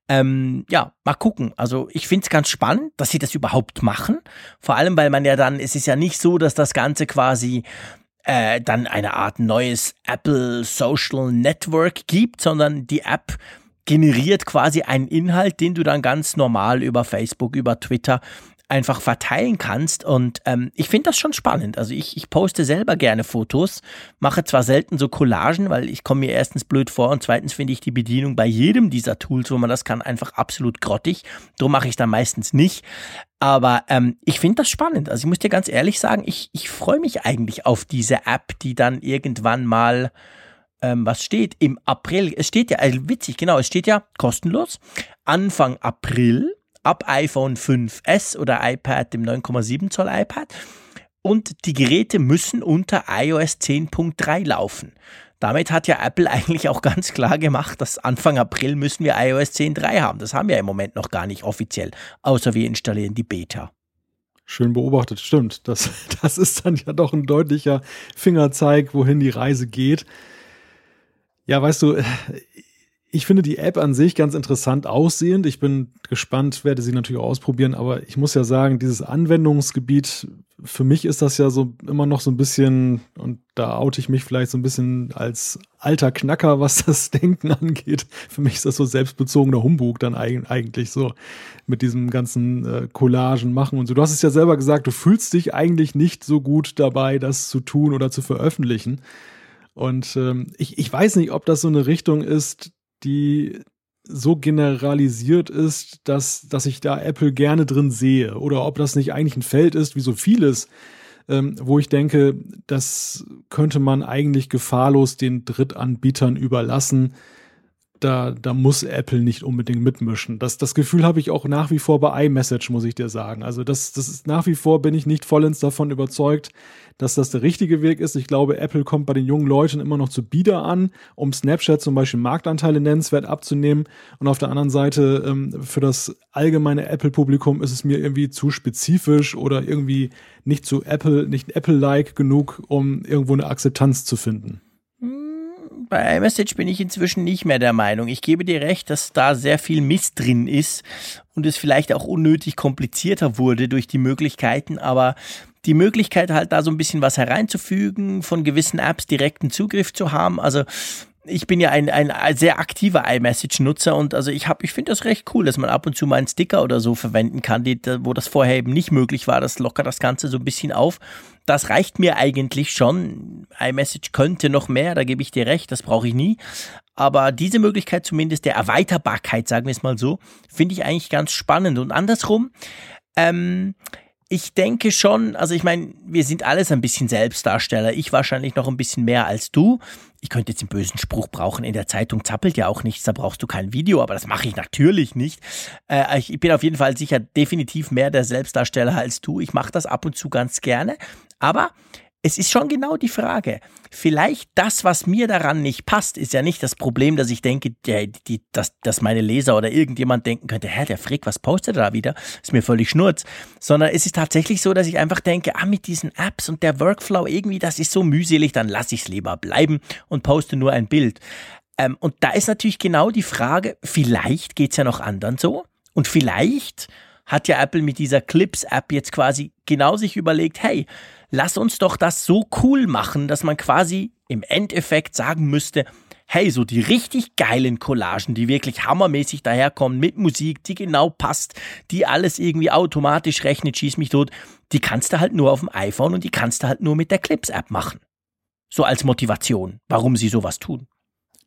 Ähm, ja, mal gucken. Also ich finde es ganz spannend, dass sie das überhaupt machen. Vor allem, weil man ja dann, es ist ja nicht so, dass das Ganze quasi äh, dann eine Art neues Apple Social Network gibt, sondern die App generiert quasi einen Inhalt, den du dann ganz normal über Facebook, über Twitter einfach verteilen kannst. Und ähm, ich finde das schon spannend. Also ich, ich poste selber gerne Fotos, mache zwar selten so Collagen, weil ich komme mir erstens blöd vor und zweitens finde ich die Bedienung bei jedem dieser Tools, wo man das kann, einfach absolut grottig. Darum mache ich dann meistens nicht. Aber ähm, ich finde das spannend. Also ich muss dir ganz ehrlich sagen, ich, ich freue mich eigentlich auf diese App, die dann irgendwann mal ähm, was steht im April. Es steht ja, also witzig, genau, es steht ja kostenlos. Anfang April ab iPhone 5S oder iPad, dem 9,7 Zoll iPad. Und die Geräte müssen unter iOS 10.3 laufen. Damit hat ja Apple eigentlich auch ganz klar gemacht, dass Anfang April müssen wir iOS 10.3 haben. Das haben wir im Moment noch gar nicht offiziell, außer wir installieren die Beta. Schön beobachtet, stimmt. Das, das ist dann ja doch ein deutlicher Fingerzeig, wohin die Reise geht. Ja, weißt du, ich finde die App an sich ganz interessant aussehend. Ich bin gespannt, werde sie natürlich auch ausprobieren, aber ich muss ja sagen, dieses Anwendungsgebiet, für mich ist das ja so immer noch so ein bisschen, und da oute ich mich vielleicht so ein bisschen als alter Knacker, was das Denken angeht. Für mich ist das so selbstbezogener Humbug dann eigentlich so mit diesem ganzen äh, Collagen machen und so. Du hast es ja selber gesagt, du fühlst dich eigentlich nicht so gut dabei, das zu tun oder zu veröffentlichen. Und ähm, ich, ich weiß nicht, ob das so eine Richtung ist, die so generalisiert ist, dass, dass ich da Apple gerne drin sehe. Oder ob das nicht eigentlich ein Feld ist, wie so vieles, ähm, wo ich denke, das könnte man eigentlich gefahrlos den Drittanbietern überlassen da, da muss Apple nicht unbedingt mitmischen. Das, das Gefühl habe ich auch nach wie vor bei iMessage, muss ich dir sagen. Also das, das ist nach wie vor bin ich nicht vollends davon überzeugt, dass das der richtige Weg ist. Ich glaube, Apple kommt bei den jungen Leuten immer noch zu Bieder an, um Snapchat zum Beispiel Marktanteile nennenswert abzunehmen. Und auf der anderen Seite, ähm, für das allgemeine Apple-Publikum ist es mir irgendwie zu spezifisch oder irgendwie nicht zu Apple, nicht Apple-like genug, um irgendwo eine Akzeptanz zu finden bei iMessage bin ich inzwischen nicht mehr der Meinung. Ich gebe dir recht, dass da sehr viel Mist drin ist und es vielleicht auch unnötig komplizierter wurde durch die Möglichkeiten, aber die Möglichkeit halt da so ein bisschen was hereinzufügen, von gewissen Apps direkten Zugriff zu haben, also ich bin ja ein, ein sehr aktiver iMessage-Nutzer und also ich ich finde das recht cool, dass man ab und zu mal einen Sticker oder so verwenden kann, die, wo das vorher eben nicht möglich war. Das lockert das Ganze so ein bisschen auf. Das reicht mir eigentlich schon. iMessage könnte noch mehr, da gebe ich dir recht, das brauche ich nie. Aber diese Möglichkeit zumindest der Erweiterbarkeit, sagen wir es mal so, finde ich eigentlich ganz spannend. Und andersrum, ähm, ich denke schon, also ich meine, wir sind alles ein bisschen Selbstdarsteller. Ich wahrscheinlich noch ein bisschen mehr als du. Ich könnte jetzt einen bösen Spruch brauchen. In der Zeitung zappelt ja auch nichts, da brauchst du kein Video, aber das mache ich natürlich nicht. Äh, ich bin auf jeden Fall sicher definitiv mehr der Selbstdarsteller als du. Ich mache das ab und zu ganz gerne. Aber es ist schon genau die Frage. Vielleicht das, was mir daran nicht passt, ist ja nicht das Problem, dass ich denke, die, die, dass, dass meine Leser oder irgendjemand denken könnte, hä, der Frick, was postet er da wieder? Ist mir völlig schnurz. Sondern es ist tatsächlich so, dass ich einfach denke, ah, mit diesen Apps und der Workflow irgendwie, das ist so mühselig, dann lasse ich es lieber bleiben und poste nur ein Bild. Ähm, und da ist natürlich genau die Frage, vielleicht geht's ja noch anderen so und vielleicht hat ja Apple mit dieser Clips-App jetzt quasi genau sich überlegt, hey, lass uns doch das so cool machen, dass man quasi im Endeffekt sagen müsste, hey, so die richtig geilen Collagen, die wirklich hammermäßig daherkommen mit Musik, die genau passt, die alles irgendwie automatisch rechnet, schieß mich tot, die kannst du halt nur auf dem iPhone und die kannst du halt nur mit der Clips-App machen. So als Motivation, warum sie sowas tun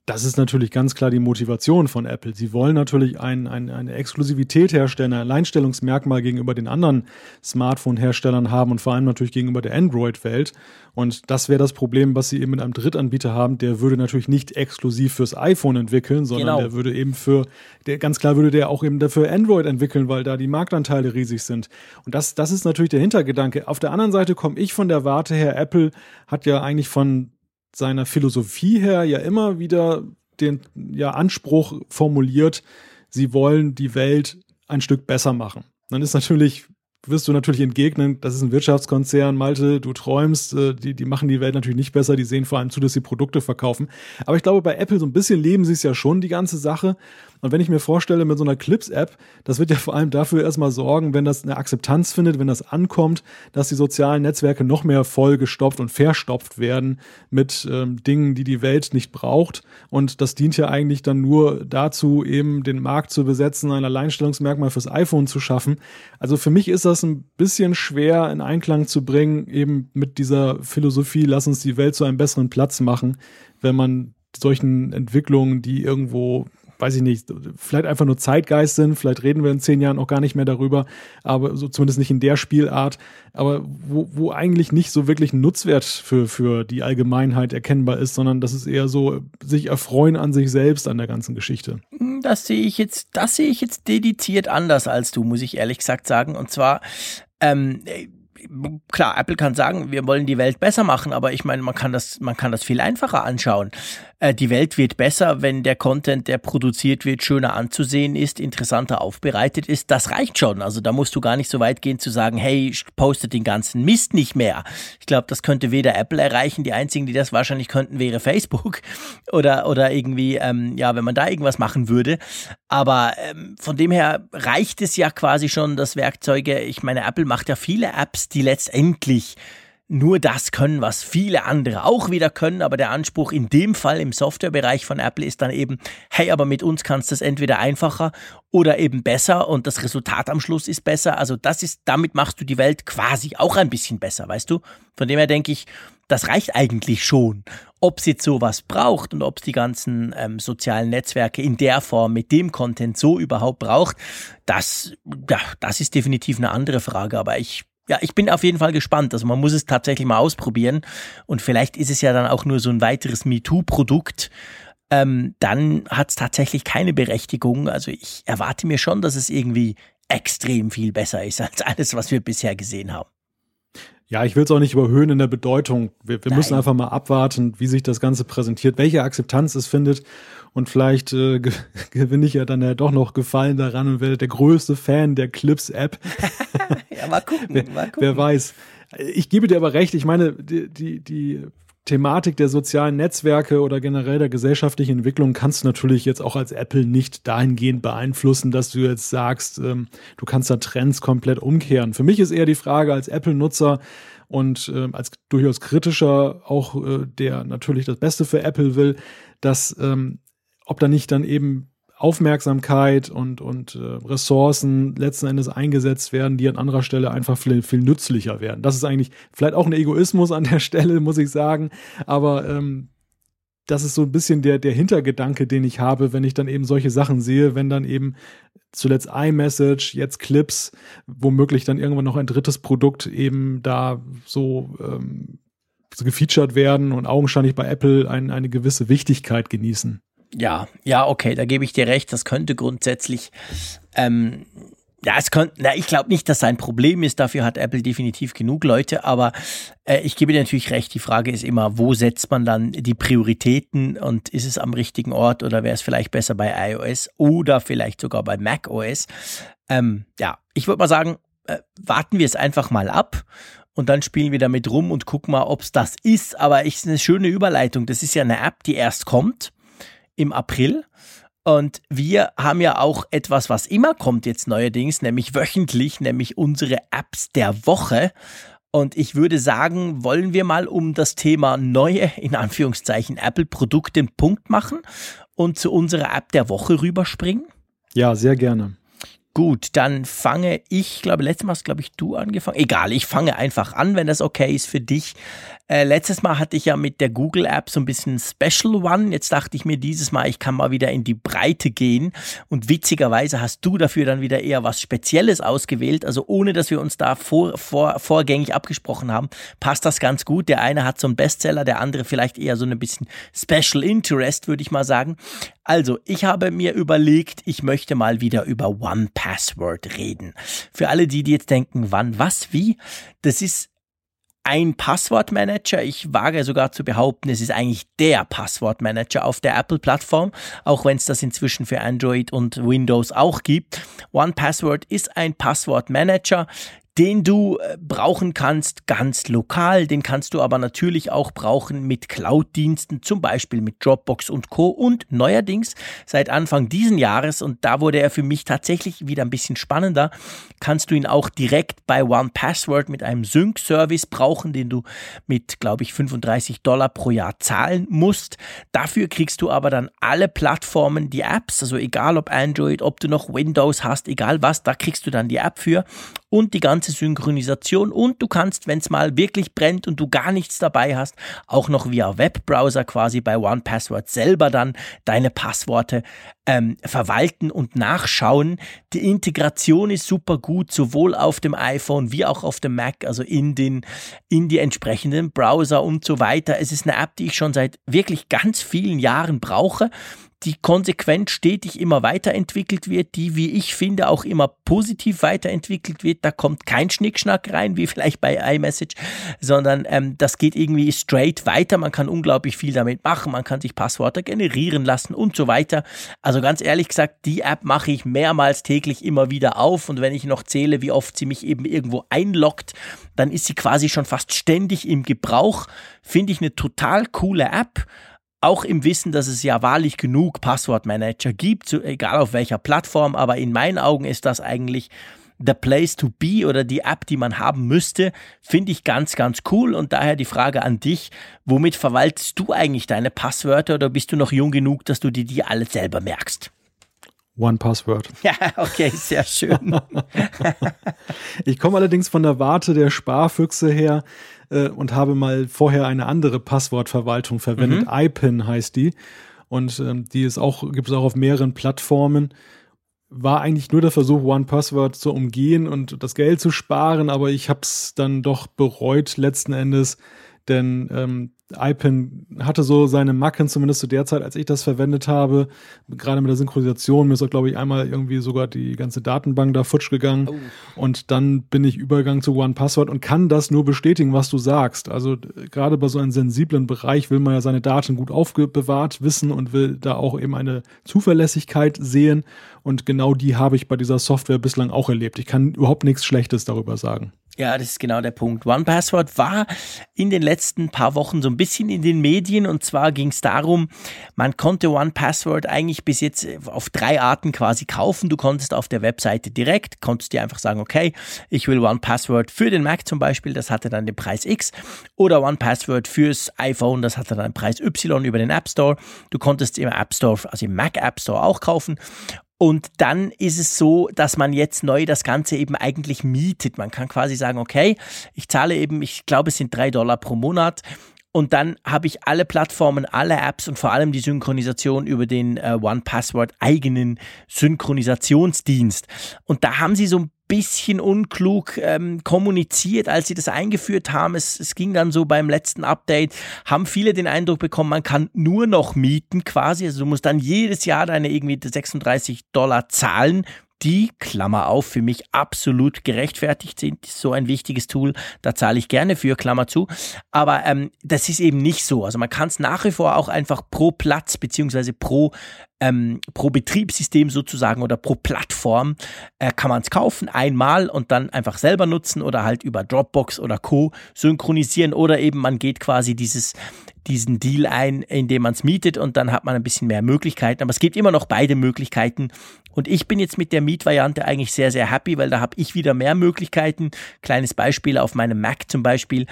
das ist natürlich ganz klar die Motivation von Apple. Sie wollen natürlich ein, ein, eine Exklusivität herstellen, ein Alleinstellungsmerkmal gegenüber den anderen Smartphone-Herstellern haben und vor allem natürlich gegenüber der Android-Welt. Und das wäre das Problem, was sie eben mit einem Drittanbieter haben. Der würde natürlich nicht exklusiv fürs iPhone entwickeln, sondern genau. der würde eben für, der, ganz klar würde der auch eben dafür Android entwickeln, weil da die Marktanteile riesig sind. Und das, das ist natürlich der Hintergedanke. Auf der anderen Seite komme ich von der Warte her, Apple hat ja eigentlich von seiner Philosophie her ja immer wieder den ja, Anspruch formuliert, sie wollen die Welt ein Stück besser machen. Dann ist natürlich, wirst du natürlich entgegnen, das ist ein Wirtschaftskonzern, Malte, du träumst, äh, die, die machen die Welt natürlich nicht besser, die sehen vor allem zu, dass sie Produkte verkaufen. Aber ich glaube, bei Apple so ein bisschen leben sie es ja schon, die ganze Sache. Und wenn ich mir vorstelle, mit so einer Clips-App, das wird ja vor allem dafür erstmal sorgen, wenn das eine Akzeptanz findet, wenn das ankommt, dass die sozialen Netzwerke noch mehr vollgestopft und verstopft werden mit ähm, Dingen, die die Welt nicht braucht. Und das dient ja eigentlich dann nur dazu, eben den Markt zu besetzen, ein Alleinstellungsmerkmal fürs iPhone zu schaffen. Also für mich ist das ein bisschen schwer in Einklang zu bringen, eben mit dieser Philosophie, lass uns die Welt zu einem besseren Platz machen, wenn man solchen Entwicklungen, die irgendwo weiß ich nicht, vielleicht einfach nur Zeitgeist sind, vielleicht reden wir in zehn Jahren auch gar nicht mehr darüber, aber so zumindest nicht in der Spielart, aber wo, wo eigentlich nicht so wirklich ein Nutzwert für, für die Allgemeinheit erkennbar ist, sondern das ist eher so, sich erfreuen an sich selbst, an der ganzen Geschichte. Das sehe ich jetzt, das sehe ich jetzt dediziert anders als du, muss ich ehrlich gesagt sagen. Und zwar, ähm, klar, Apple kann sagen, wir wollen die Welt besser machen, aber ich meine, man kann das, man kann das viel einfacher anschauen. Äh, die Welt wird besser, wenn der Content, der produziert wird, schöner anzusehen ist, interessanter aufbereitet ist. Das reicht schon. Also da musst du gar nicht so weit gehen zu sagen, hey, postet den ganzen Mist nicht mehr. Ich glaube, das könnte weder Apple erreichen. Die einzigen, die das wahrscheinlich könnten, wäre Facebook oder oder irgendwie, ähm, ja, wenn man da irgendwas machen würde. Aber ähm, von dem her reicht es ja quasi schon, dass Werkzeuge. Ich meine, Apple macht ja viele Apps, die letztendlich nur das können, was viele andere auch wieder können, aber der Anspruch in dem Fall im Softwarebereich von Apple ist dann eben, hey, aber mit uns kannst du es entweder einfacher oder eben besser und das Resultat am Schluss ist besser. Also das ist, damit machst du die Welt quasi auch ein bisschen besser, weißt du? Von dem her denke ich, das reicht eigentlich schon. Ob es jetzt sowas braucht und ob es die ganzen ähm, sozialen Netzwerke in der Form mit dem Content so überhaupt braucht, das, ja, das ist definitiv eine andere Frage. Aber ich ja, ich bin auf jeden Fall gespannt. Also man muss es tatsächlich mal ausprobieren. Und vielleicht ist es ja dann auch nur so ein weiteres MeToo-Produkt. Ähm, dann hat es tatsächlich keine Berechtigung. Also ich erwarte mir schon, dass es irgendwie extrem viel besser ist als alles, was wir bisher gesehen haben. Ja, ich will es auch nicht überhöhen in der Bedeutung. Wir, wir müssen einfach mal abwarten, wie sich das Ganze präsentiert, welche Akzeptanz es findet. Und vielleicht äh, gewinne ich ja dann ja doch noch Gefallen daran und werde der größte Fan der Clips-App. ja, mal gucken, wer, mal gucken. Wer weiß. Ich gebe dir aber recht, ich meine, die, die, die Thematik der sozialen Netzwerke oder generell der gesellschaftlichen Entwicklung kannst du natürlich jetzt auch als Apple nicht dahingehend beeinflussen, dass du jetzt sagst, ähm, du kannst da Trends komplett umkehren. Für mich ist eher die Frage als Apple-Nutzer und äh, als durchaus kritischer auch äh, der natürlich das Beste für Apple will, dass ähm, ob da nicht dann eben Aufmerksamkeit und, und äh, Ressourcen letzten Endes eingesetzt werden, die an anderer Stelle einfach viel, viel nützlicher werden. Das ist eigentlich vielleicht auch ein Egoismus an der Stelle, muss ich sagen. Aber ähm, das ist so ein bisschen der, der Hintergedanke, den ich habe, wenn ich dann eben solche Sachen sehe, wenn dann eben zuletzt iMessage, jetzt Clips, womöglich dann irgendwann noch ein drittes Produkt eben da so, ähm, so gefeatured werden und augenscheinlich bei Apple ein, eine gewisse Wichtigkeit genießen. Ja, ja, okay, da gebe ich dir recht. Das könnte grundsätzlich, ähm, ja, es könnte, na, ich glaube nicht, dass sein Problem ist. Dafür hat Apple definitiv genug Leute. Aber äh, ich gebe dir natürlich recht. Die Frage ist immer, wo setzt man dann die Prioritäten und ist es am richtigen Ort oder wäre es vielleicht besser bei iOS oder vielleicht sogar bei macOS? Ähm, ja, ich würde mal sagen, äh, warten wir es einfach mal ab und dann spielen wir damit rum und gucken mal, ob es das ist. Aber ich ist eine schöne Überleitung. Das ist ja eine App, die erst kommt im April. Und wir haben ja auch etwas, was immer kommt jetzt neuerdings, nämlich wöchentlich, nämlich unsere Apps der Woche. Und ich würde sagen, wollen wir mal um das Thema neue, in Anführungszeichen, Apple-Produkte einen Punkt machen und zu unserer App der Woche rüberspringen? Ja, sehr gerne. Gut, dann fange ich, glaube letztes Mal hast, glaube ich, du angefangen. Egal, ich fange einfach an, wenn das okay ist für dich. Äh, letztes Mal hatte ich ja mit der Google App so ein bisschen Special One. Jetzt dachte ich mir dieses Mal, ich kann mal wieder in die Breite gehen. Und witzigerweise hast du dafür dann wieder eher was Spezielles ausgewählt. Also ohne, dass wir uns da vor, vor, vorgängig abgesprochen haben, passt das ganz gut. Der eine hat so einen Bestseller, der andere vielleicht eher so ein bisschen Special Interest, würde ich mal sagen. Also, ich habe mir überlegt, ich möchte mal wieder über One Password reden. Für alle die, die jetzt denken, wann, was, wie, das ist ein Passwortmanager. Ich wage sogar zu behaupten, es ist eigentlich der Passwortmanager auf der Apple-Plattform, auch wenn es das inzwischen für Android und Windows auch gibt. One Password ist ein Passwortmanager, den du äh, brauchen kannst ganz lokal, den kannst du aber natürlich auch brauchen mit Cloud-Diensten, zum Beispiel mit Dropbox und Co. Und neuerdings seit Anfang diesen Jahres, und da wurde er für mich tatsächlich wieder ein bisschen spannender, kannst du ihn auch direkt bei OnePassword mit einem Sync-Service brauchen, den du mit, glaube ich, 35 Dollar pro Jahr zahlen musst. Dafür kriegst du aber dann alle Plattformen, die Apps, also egal ob Android, ob du noch Windows hast, egal was, da kriegst du dann die App für und die ganze Synchronisation und du kannst, wenn es mal wirklich brennt und du gar nichts dabei hast, auch noch via Webbrowser quasi bei OnePassword selber dann deine Passworte ähm, verwalten und nachschauen. Die Integration ist super gut, sowohl auf dem iPhone wie auch auf dem Mac, also in den in die entsprechenden Browser und so weiter. Es ist eine App, die ich schon seit wirklich ganz vielen Jahren brauche die konsequent stetig immer weiterentwickelt wird, die, wie ich finde, auch immer positiv weiterentwickelt wird. Da kommt kein Schnickschnack rein, wie vielleicht bei iMessage, sondern ähm, das geht irgendwie straight weiter. Man kann unglaublich viel damit machen, man kann sich Passwörter generieren lassen und so weiter. Also ganz ehrlich gesagt, die App mache ich mehrmals täglich immer wieder auf und wenn ich noch zähle, wie oft sie mich eben irgendwo einloggt, dann ist sie quasi schon fast ständig im Gebrauch. Finde ich eine total coole App auch im Wissen, dass es ja wahrlich genug Passwortmanager gibt, egal auf welcher Plattform, aber in meinen Augen ist das eigentlich the place to be oder die App, die man haben müsste, finde ich ganz, ganz cool. Und daher die Frage an dich, womit verwaltest du eigentlich deine Passwörter oder bist du noch jung genug, dass du dir die alle selber merkst? One Password. Ja, okay, sehr schön. ich komme allerdings von der Warte der Sparfüchse her äh, und habe mal vorher eine andere Passwortverwaltung verwendet. Mhm. iPin heißt die. Und ähm, die ist auch, gibt es auch auf mehreren Plattformen. War eigentlich nur der Versuch, One Password zu umgehen und das Geld zu sparen, aber ich habe es dann doch bereut letzten Endes, denn ähm, iPin hatte so seine Macken, zumindest zu der Zeit, als ich das verwendet habe. Gerade mit der Synchronisation. Mir ist auch, glaube ich, einmal irgendwie sogar die ganze Datenbank da futsch gegangen. Oh. Und dann bin ich übergegangen zu OnePassword und kann das nur bestätigen, was du sagst. Also gerade bei so einem sensiblen Bereich will man ja seine Daten gut aufbewahrt wissen und will da auch eben eine Zuverlässigkeit sehen. Und genau die habe ich bei dieser Software bislang auch erlebt. Ich kann überhaupt nichts Schlechtes darüber sagen. Ja, das ist genau der Punkt. OnePassword war in den letzten paar Wochen so ein bisschen in den Medien und zwar ging es darum, man konnte OnePassword eigentlich bis jetzt auf drei Arten quasi kaufen. Du konntest auf der Webseite direkt, konntest dir einfach sagen, okay, ich will OnePassword für den Mac zum Beispiel, das hatte dann den Preis X oder OnePassword fürs iPhone, das hatte dann den Preis Y über den App Store. Du konntest im App Store, also im Mac App Store auch kaufen und dann ist es so, dass man jetzt neu das Ganze eben eigentlich mietet. Man kann quasi sagen, okay, ich zahle eben, ich glaube, es sind drei Dollar pro Monat. Und dann habe ich alle Plattformen, alle Apps und vor allem die Synchronisation über den äh, One Password eigenen Synchronisationsdienst. Und da haben sie so ein bisschen unklug ähm, kommuniziert, als sie das eingeführt haben. Es, es ging dann so beim letzten Update, haben viele den Eindruck bekommen, man kann nur noch mieten quasi. Also du musst dann jedes Jahr deine irgendwie 36 Dollar zahlen die, Klammer auf, für mich absolut gerechtfertigt sind. So ein wichtiges Tool, da zahle ich gerne für, Klammer zu. Aber ähm, das ist eben nicht so. Also man kann es nach wie vor auch einfach pro Platz beziehungsweise pro ähm, pro Betriebssystem sozusagen oder pro Plattform äh, kann man es kaufen, einmal und dann einfach selber nutzen oder halt über Dropbox oder Co. synchronisieren oder eben man geht quasi dieses, diesen Deal ein, indem man es mietet und dann hat man ein bisschen mehr Möglichkeiten. Aber es gibt immer noch beide Möglichkeiten. Und ich bin jetzt mit der Mietvariante eigentlich sehr, sehr happy, weil da habe ich wieder mehr Möglichkeiten. Kleines Beispiel auf meinem Mac zum Beispiel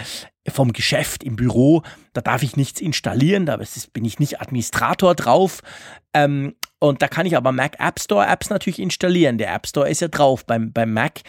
vom Geschäft im Büro, da darf ich nichts installieren, da bin ich nicht Administrator drauf. Ähm, und da kann ich aber Mac App Store Apps natürlich installieren. Der App Store ist ja drauf beim, beim Mac.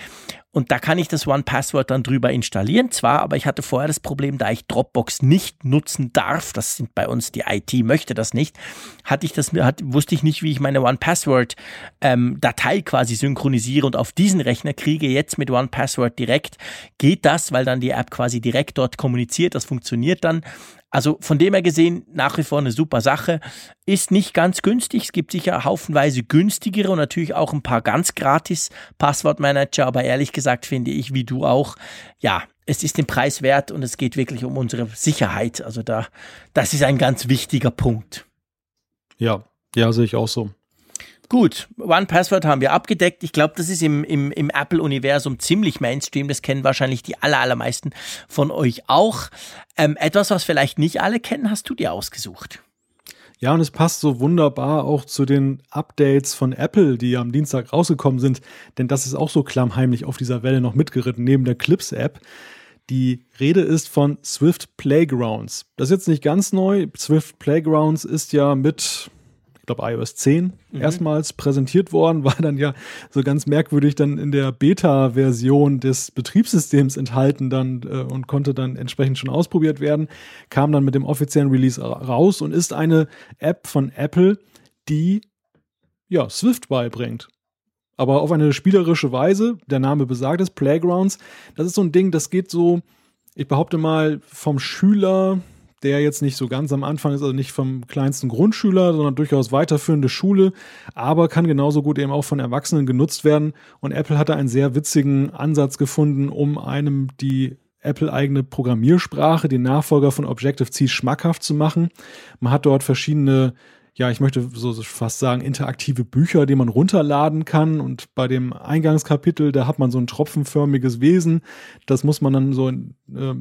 Und da kann ich das One Password dann drüber installieren. Zwar, aber ich hatte vorher das Problem, da ich Dropbox nicht nutzen darf, das sind bei uns die IT möchte das nicht, hatte ich das, hat, wusste ich nicht, wie ich meine One Password ähm, Datei quasi synchronisiere und auf diesen Rechner kriege. Jetzt mit One Password direkt geht das, weil dann die App quasi direkt dort kommuniziert. Das funktioniert dann. Also von dem her gesehen nach wie vor eine super Sache. Ist nicht ganz günstig. Es gibt sicher haufenweise günstigere und natürlich auch ein paar ganz gratis Passwortmanager. Aber ehrlich gesagt finde ich, wie du auch, ja, es ist den Preis wert und es geht wirklich um unsere Sicherheit. Also da, das ist ein ganz wichtiger Punkt. Ja, ja, sehe ich auch so. Gut, One Password haben wir abgedeckt. Ich glaube, das ist im, im, im Apple-Universum ziemlich Mainstream. Das kennen wahrscheinlich die aller, allermeisten von euch auch. Ähm, etwas, was vielleicht nicht alle kennen, hast du dir ausgesucht. Ja, und es passt so wunderbar auch zu den Updates von Apple, die am Dienstag rausgekommen sind, denn das ist auch so klammheimlich auf dieser Welle noch mitgeritten, neben der Clips-App. Die Rede ist von Swift Playgrounds. Das ist jetzt nicht ganz neu. Swift Playgrounds ist ja mit glaube iOS 10 mhm. erstmals präsentiert worden, war dann ja so ganz merkwürdig dann in der Beta-Version des Betriebssystems enthalten dann äh, und konnte dann entsprechend schon ausprobiert werden, kam dann mit dem offiziellen Release raus und ist eine App von Apple, die ja Swift beibringt. Aber auf eine spielerische Weise, der Name besagt es, Playgrounds, das ist so ein Ding, das geht so, ich behaupte mal, vom Schüler der jetzt nicht so ganz am Anfang ist, also nicht vom kleinsten Grundschüler, sondern durchaus weiterführende Schule, aber kann genauso gut eben auch von Erwachsenen genutzt werden. Und Apple hatte einen sehr witzigen Ansatz gefunden, um einem die Apple-eigene Programmiersprache, den Nachfolger von Objective-C, schmackhaft zu machen. Man hat dort verschiedene ja, ich möchte so fast sagen, interaktive Bücher, die man runterladen kann. Und bei dem Eingangskapitel, da hat man so ein tropfenförmiges Wesen. Das muss man dann so äh,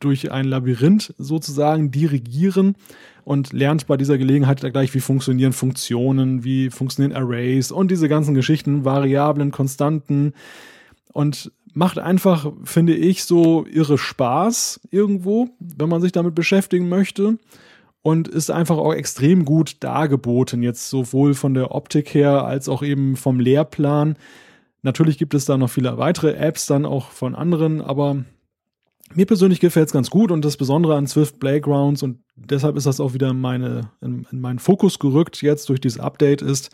durch ein Labyrinth sozusagen dirigieren und lernt bei dieser Gelegenheit gleich, wie funktionieren Funktionen, wie funktionieren Arrays und diese ganzen Geschichten, Variablen, Konstanten. Und macht einfach, finde ich, so irre Spaß irgendwo, wenn man sich damit beschäftigen möchte und ist einfach auch extrem gut dargeboten, jetzt sowohl von der Optik her als auch eben vom Lehrplan. Natürlich gibt es da noch viele weitere Apps dann auch von anderen, aber mir persönlich gefällt es ganz gut und das Besondere an Swift Playgrounds und deshalb ist das auch wieder meine, in, in meinen Fokus gerückt jetzt durch dieses Update ist,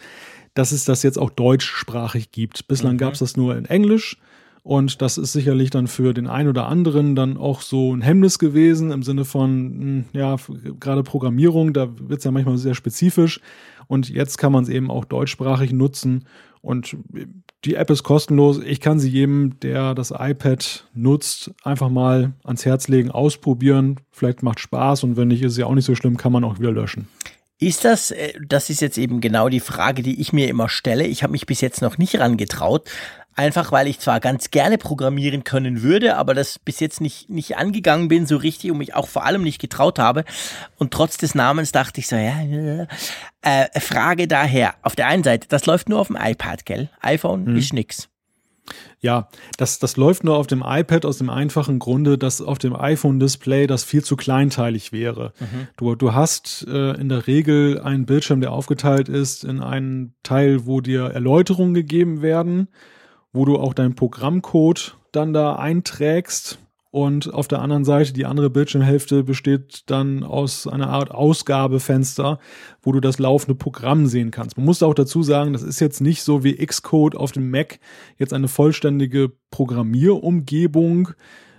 dass es das jetzt auch deutschsprachig gibt. Bislang mhm. gab es das nur in Englisch und das ist sicherlich dann für den einen oder anderen dann auch so ein Hemmnis gewesen im Sinne von, hm, ja, gerade Programmierung, da wird es ja manchmal sehr spezifisch. Und jetzt kann man es eben auch deutschsprachig nutzen. Und die App ist kostenlos. Ich kann sie jedem, der das iPad nutzt, einfach mal ans Herz legen, ausprobieren. Vielleicht macht Spaß und wenn nicht, ist ja auch nicht so schlimm, kann man auch wieder löschen. Ist das, äh, das ist jetzt eben genau die Frage, die ich mir immer stelle. Ich habe mich bis jetzt noch nicht rangetraut. Einfach weil ich zwar ganz gerne programmieren können würde, aber das bis jetzt nicht, nicht angegangen bin so richtig und mich auch vor allem nicht getraut habe. Und trotz des Namens dachte ich so, ja, äh, Frage daher. Auf der einen Seite, das läuft nur auf dem iPad, gell? iPhone hm. ist nix. Ja, das, das läuft nur auf dem iPad aus dem einfachen Grunde, dass auf dem iPhone-Display das viel zu kleinteilig wäre. Mhm. Du, du hast äh, in der Regel einen Bildschirm, der aufgeteilt ist in einen Teil, wo dir Erläuterungen gegeben werden wo du auch deinen Programmcode dann da einträgst. Und auf der anderen Seite, die andere Bildschirmhälfte besteht dann aus einer Art Ausgabefenster, wo du das laufende Programm sehen kannst. Man muss auch dazu sagen, das ist jetzt nicht so wie Xcode auf dem Mac jetzt eine vollständige Programmierumgebung,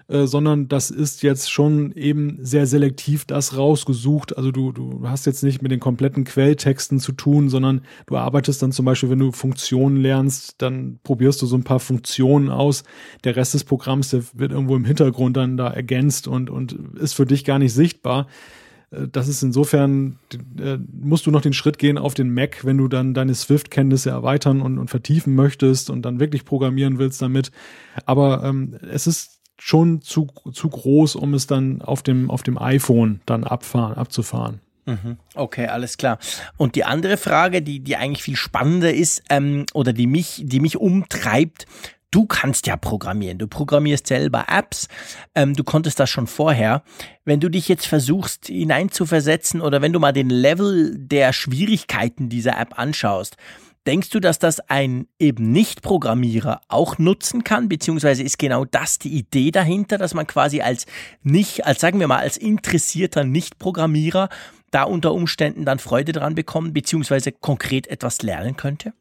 äh, sondern das ist jetzt schon eben sehr selektiv das rausgesucht. Also du, du hast jetzt nicht mit den kompletten Quelltexten zu tun, sondern du arbeitest dann zum Beispiel, wenn du Funktionen lernst, dann probierst du so ein paar Funktionen aus. Der Rest des Programms, der wird irgendwo im Hintergrund dann da ergänzt und, und ist für dich gar nicht sichtbar äh, das ist insofern, äh, musst du noch den Schritt gehen auf den Mac, wenn du dann deine Swift-Kenntnisse erweitern und, und vertiefen möchtest und dann wirklich programmieren willst damit. Aber ähm, es ist schon zu, zu groß, um es dann auf dem, auf dem iPhone dann abfahren, abzufahren. Mhm. Okay, alles klar. Und die andere Frage, die, die eigentlich viel spannender ist, ähm, oder die mich, die mich umtreibt, du kannst ja programmieren. Du programmierst selber Apps. Ähm, du konntest das schon vorher. Wenn du dich jetzt versuchst hineinzuversetzen oder wenn du mal den Level der Schwierigkeiten dieser App anschaust, Denkst du, dass das ein eben Nicht-Programmierer auch nutzen kann? Beziehungsweise ist genau das die Idee dahinter, dass man quasi als nicht, als sagen wir mal, als interessierter Nicht-Programmierer da unter Umständen dann Freude dran bekommen, beziehungsweise konkret etwas lernen könnte?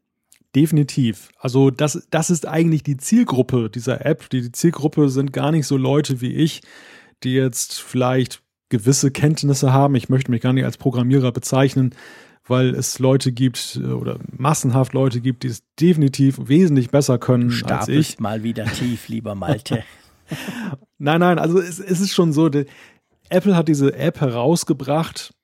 Definitiv. Also das, das ist eigentlich die Zielgruppe dieser App. Die, die Zielgruppe sind gar nicht so Leute wie ich, die jetzt vielleicht gewisse Kenntnisse haben. Ich möchte mich gar nicht als Programmierer bezeichnen, weil es Leute gibt äh, oder massenhaft Leute gibt, die es definitiv wesentlich besser können du als ich. mal wieder tief, lieber Malte. nein, nein, also es, es ist schon so, die, Apple hat diese App herausgebracht,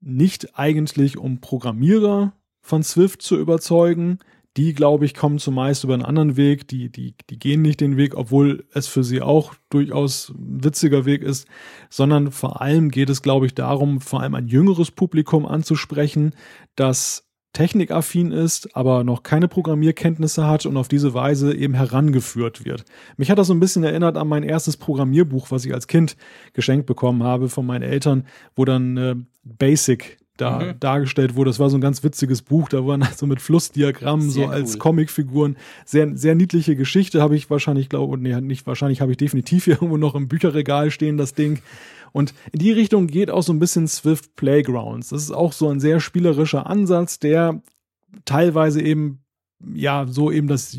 nicht eigentlich um Programmierer von Swift zu überzeugen. Die, glaube ich, kommen zumeist über einen anderen Weg. Die, die, die gehen nicht den Weg, obwohl es für sie auch durchaus ein witziger Weg ist, sondern vor allem geht es, glaube ich, darum, vor allem ein jüngeres Publikum anzusprechen, das technikaffin ist, aber noch keine Programmierkenntnisse hat und auf diese Weise eben herangeführt wird. Mich hat das so ein bisschen erinnert an mein erstes Programmierbuch, was ich als Kind geschenkt bekommen habe von meinen Eltern, wo dann äh, Basic da mhm. dargestellt wurde. Das war so ein ganz witziges Buch, da waren so mit Flussdiagrammen, sehr so als cool. Comicfiguren. Sehr, sehr niedliche Geschichte habe ich wahrscheinlich, glaube nee, nicht wahrscheinlich, habe ich definitiv irgendwo noch im Bücherregal stehen, das Ding. Und in die Richtung geht auch so ein bisschen Swift Playgrounds. Das ist auch so ein sehr spielerischer Ansatz, der teilweise eben ja, so eben das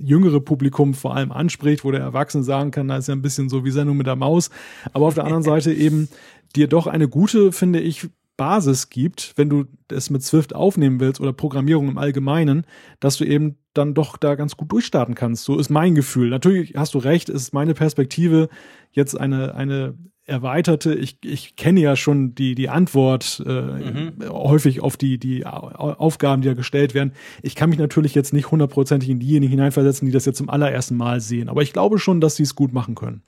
jüngere Publikum vor allem anspricht, wo der Erwachsene sagen kann, da ist ja ein bisschen so wie Sendung mit der Maus. Aber auf der anderen Seite eben dir doch eine gute, finde ich, Basis gibt, wenn du es mit Swift aufnehmen willst oder Programmierung im Allgemeinen, dass du eben dann doch da ganz gut durchstarten kannst. So ist mein Gefühl. Natürlich hast du recht, ist meine Perspektive jetzt eine, eine erweiterte. Ich, ich kenne ja schon die, die Antwort äh, mhm. häufig auf die, die Aufgaben, die da gestellt werden. Ich kann mich natürlich jetzt nicht hundertprozentig in diejenigen hineinversetzen, die das jetzt zum allerersten Mal sehen. Aber ich glaube schon, dass sie es gut machen können.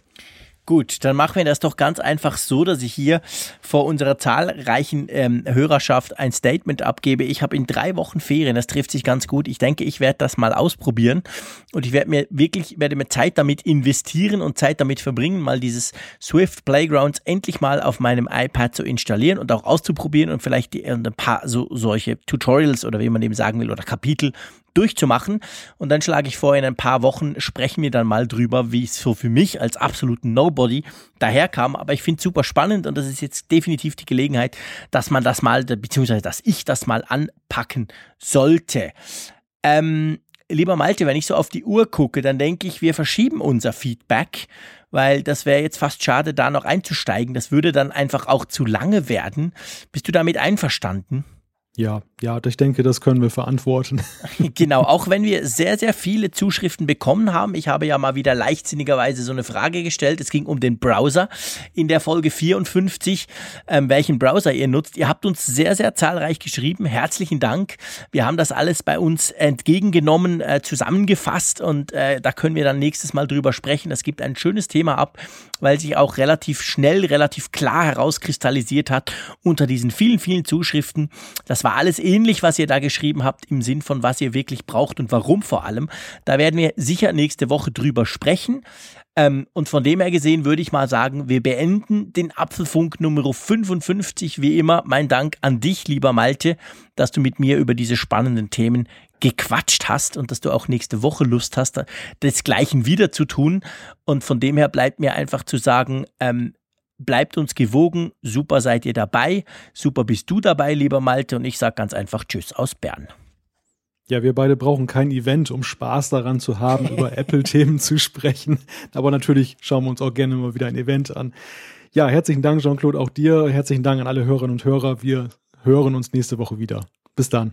Gut, dann machen wir das doch ganz einfach so, dass ich hier vor unserer zahlreichen ähm, Hörerschaft ein Statement abgebe. Ich habe in drei Wochen Ferien, das trifft sich ganz gut. Ich denke, ich werde das mal ausprobieren und ich werde mir wirklich, werde mir Zeit damit investieren und Zeit damit verbringen, mal dieses Swift Playgrounds endlich mal auf meinem iPad zu installieren und auch auszuprobieren und vielleicht die, ein paar so solche Tutorials oder wie man dem sagen will oder Kapitel durchzumachen. Und dann schlage ich vor, in ein paar Wochen sprechen wir dann mal drüber, wie es so für mich als absoluten Nobody daherkam. Aber ich finde es super spannend und das ist jetzt definitiv die Gelegenheit, dass man das mal, beziehungsweise dass ich das mal anpacken sollte. Ähm, lieber Malte, wenn ich so auf die Uhr gucke, dann denke ich, wir verschieben unser Feedback, weil das wäre jetzt fast schade, da noch einzusteigen. Das würde dann einfach auch zu lange werden. Bist du damit einverstanden? Ja, ja, ich denke, das können wir verantworten. Genau, auch wenn wir sehr, sehr viele Zuschriften bekommen haben. Ich habe ja mal wieder leichtsinnigerweise so eine Frage gestellt. Es ging um den Browser in der Folge 54, ähm, welchen Browser ihr nutzt. Ihr habt uns sehr, sehr zahlreich geschrieben. Herzlichen Dank. Wir haben das alles bei uns entgegengenommen, äh, zusammengefasst und äh, da können wir dann nächstes Mal drüber sprechen. Es gibt ein schönes Thema ab, weil sich auch relativ schnell, relativ klar herauskristallisiert hat unter diesen vielen, vielen Zuschriften. Das war alles ähnlich, was ihr da geschrieben habt, im Sinn von was ihr wirklich braucht und warum vor allem. Da werden wir sicher nächste Woche drüber sprechen. Ähm, und von dem her gesehen würde ich mal sagen, wir beenden den Apfelfunk Nummer 55. Wie immer, mein Dank an dich, lieber Malte, dass du mit mir über diese spannenden Themen gequatscht hast und dass du auch nächste Woche Lust hast, desgleichen wieder zu tun. Und von dem her bleibt mir einfach zu sagen, ähm, bleibt uns gewogen. Super seid ihr dabei. Super bist du dabei, lieber Malte. Und ich sage ganz einfach Tschüss aus Bern. Ja, wir beide brauchen kein Event, um Spaß daran zu haben, über Apple-Themen zu sprechen. Aber natürlich schauen wir uns auch gerne mal wieder ein Event an. Ja, herzlichen Dank, Jean-Claude, auch dir. Herzlichen Dank an alle Hörerinnen und Hörer. Wir hören uns nächste Woche wieder. Bis dann.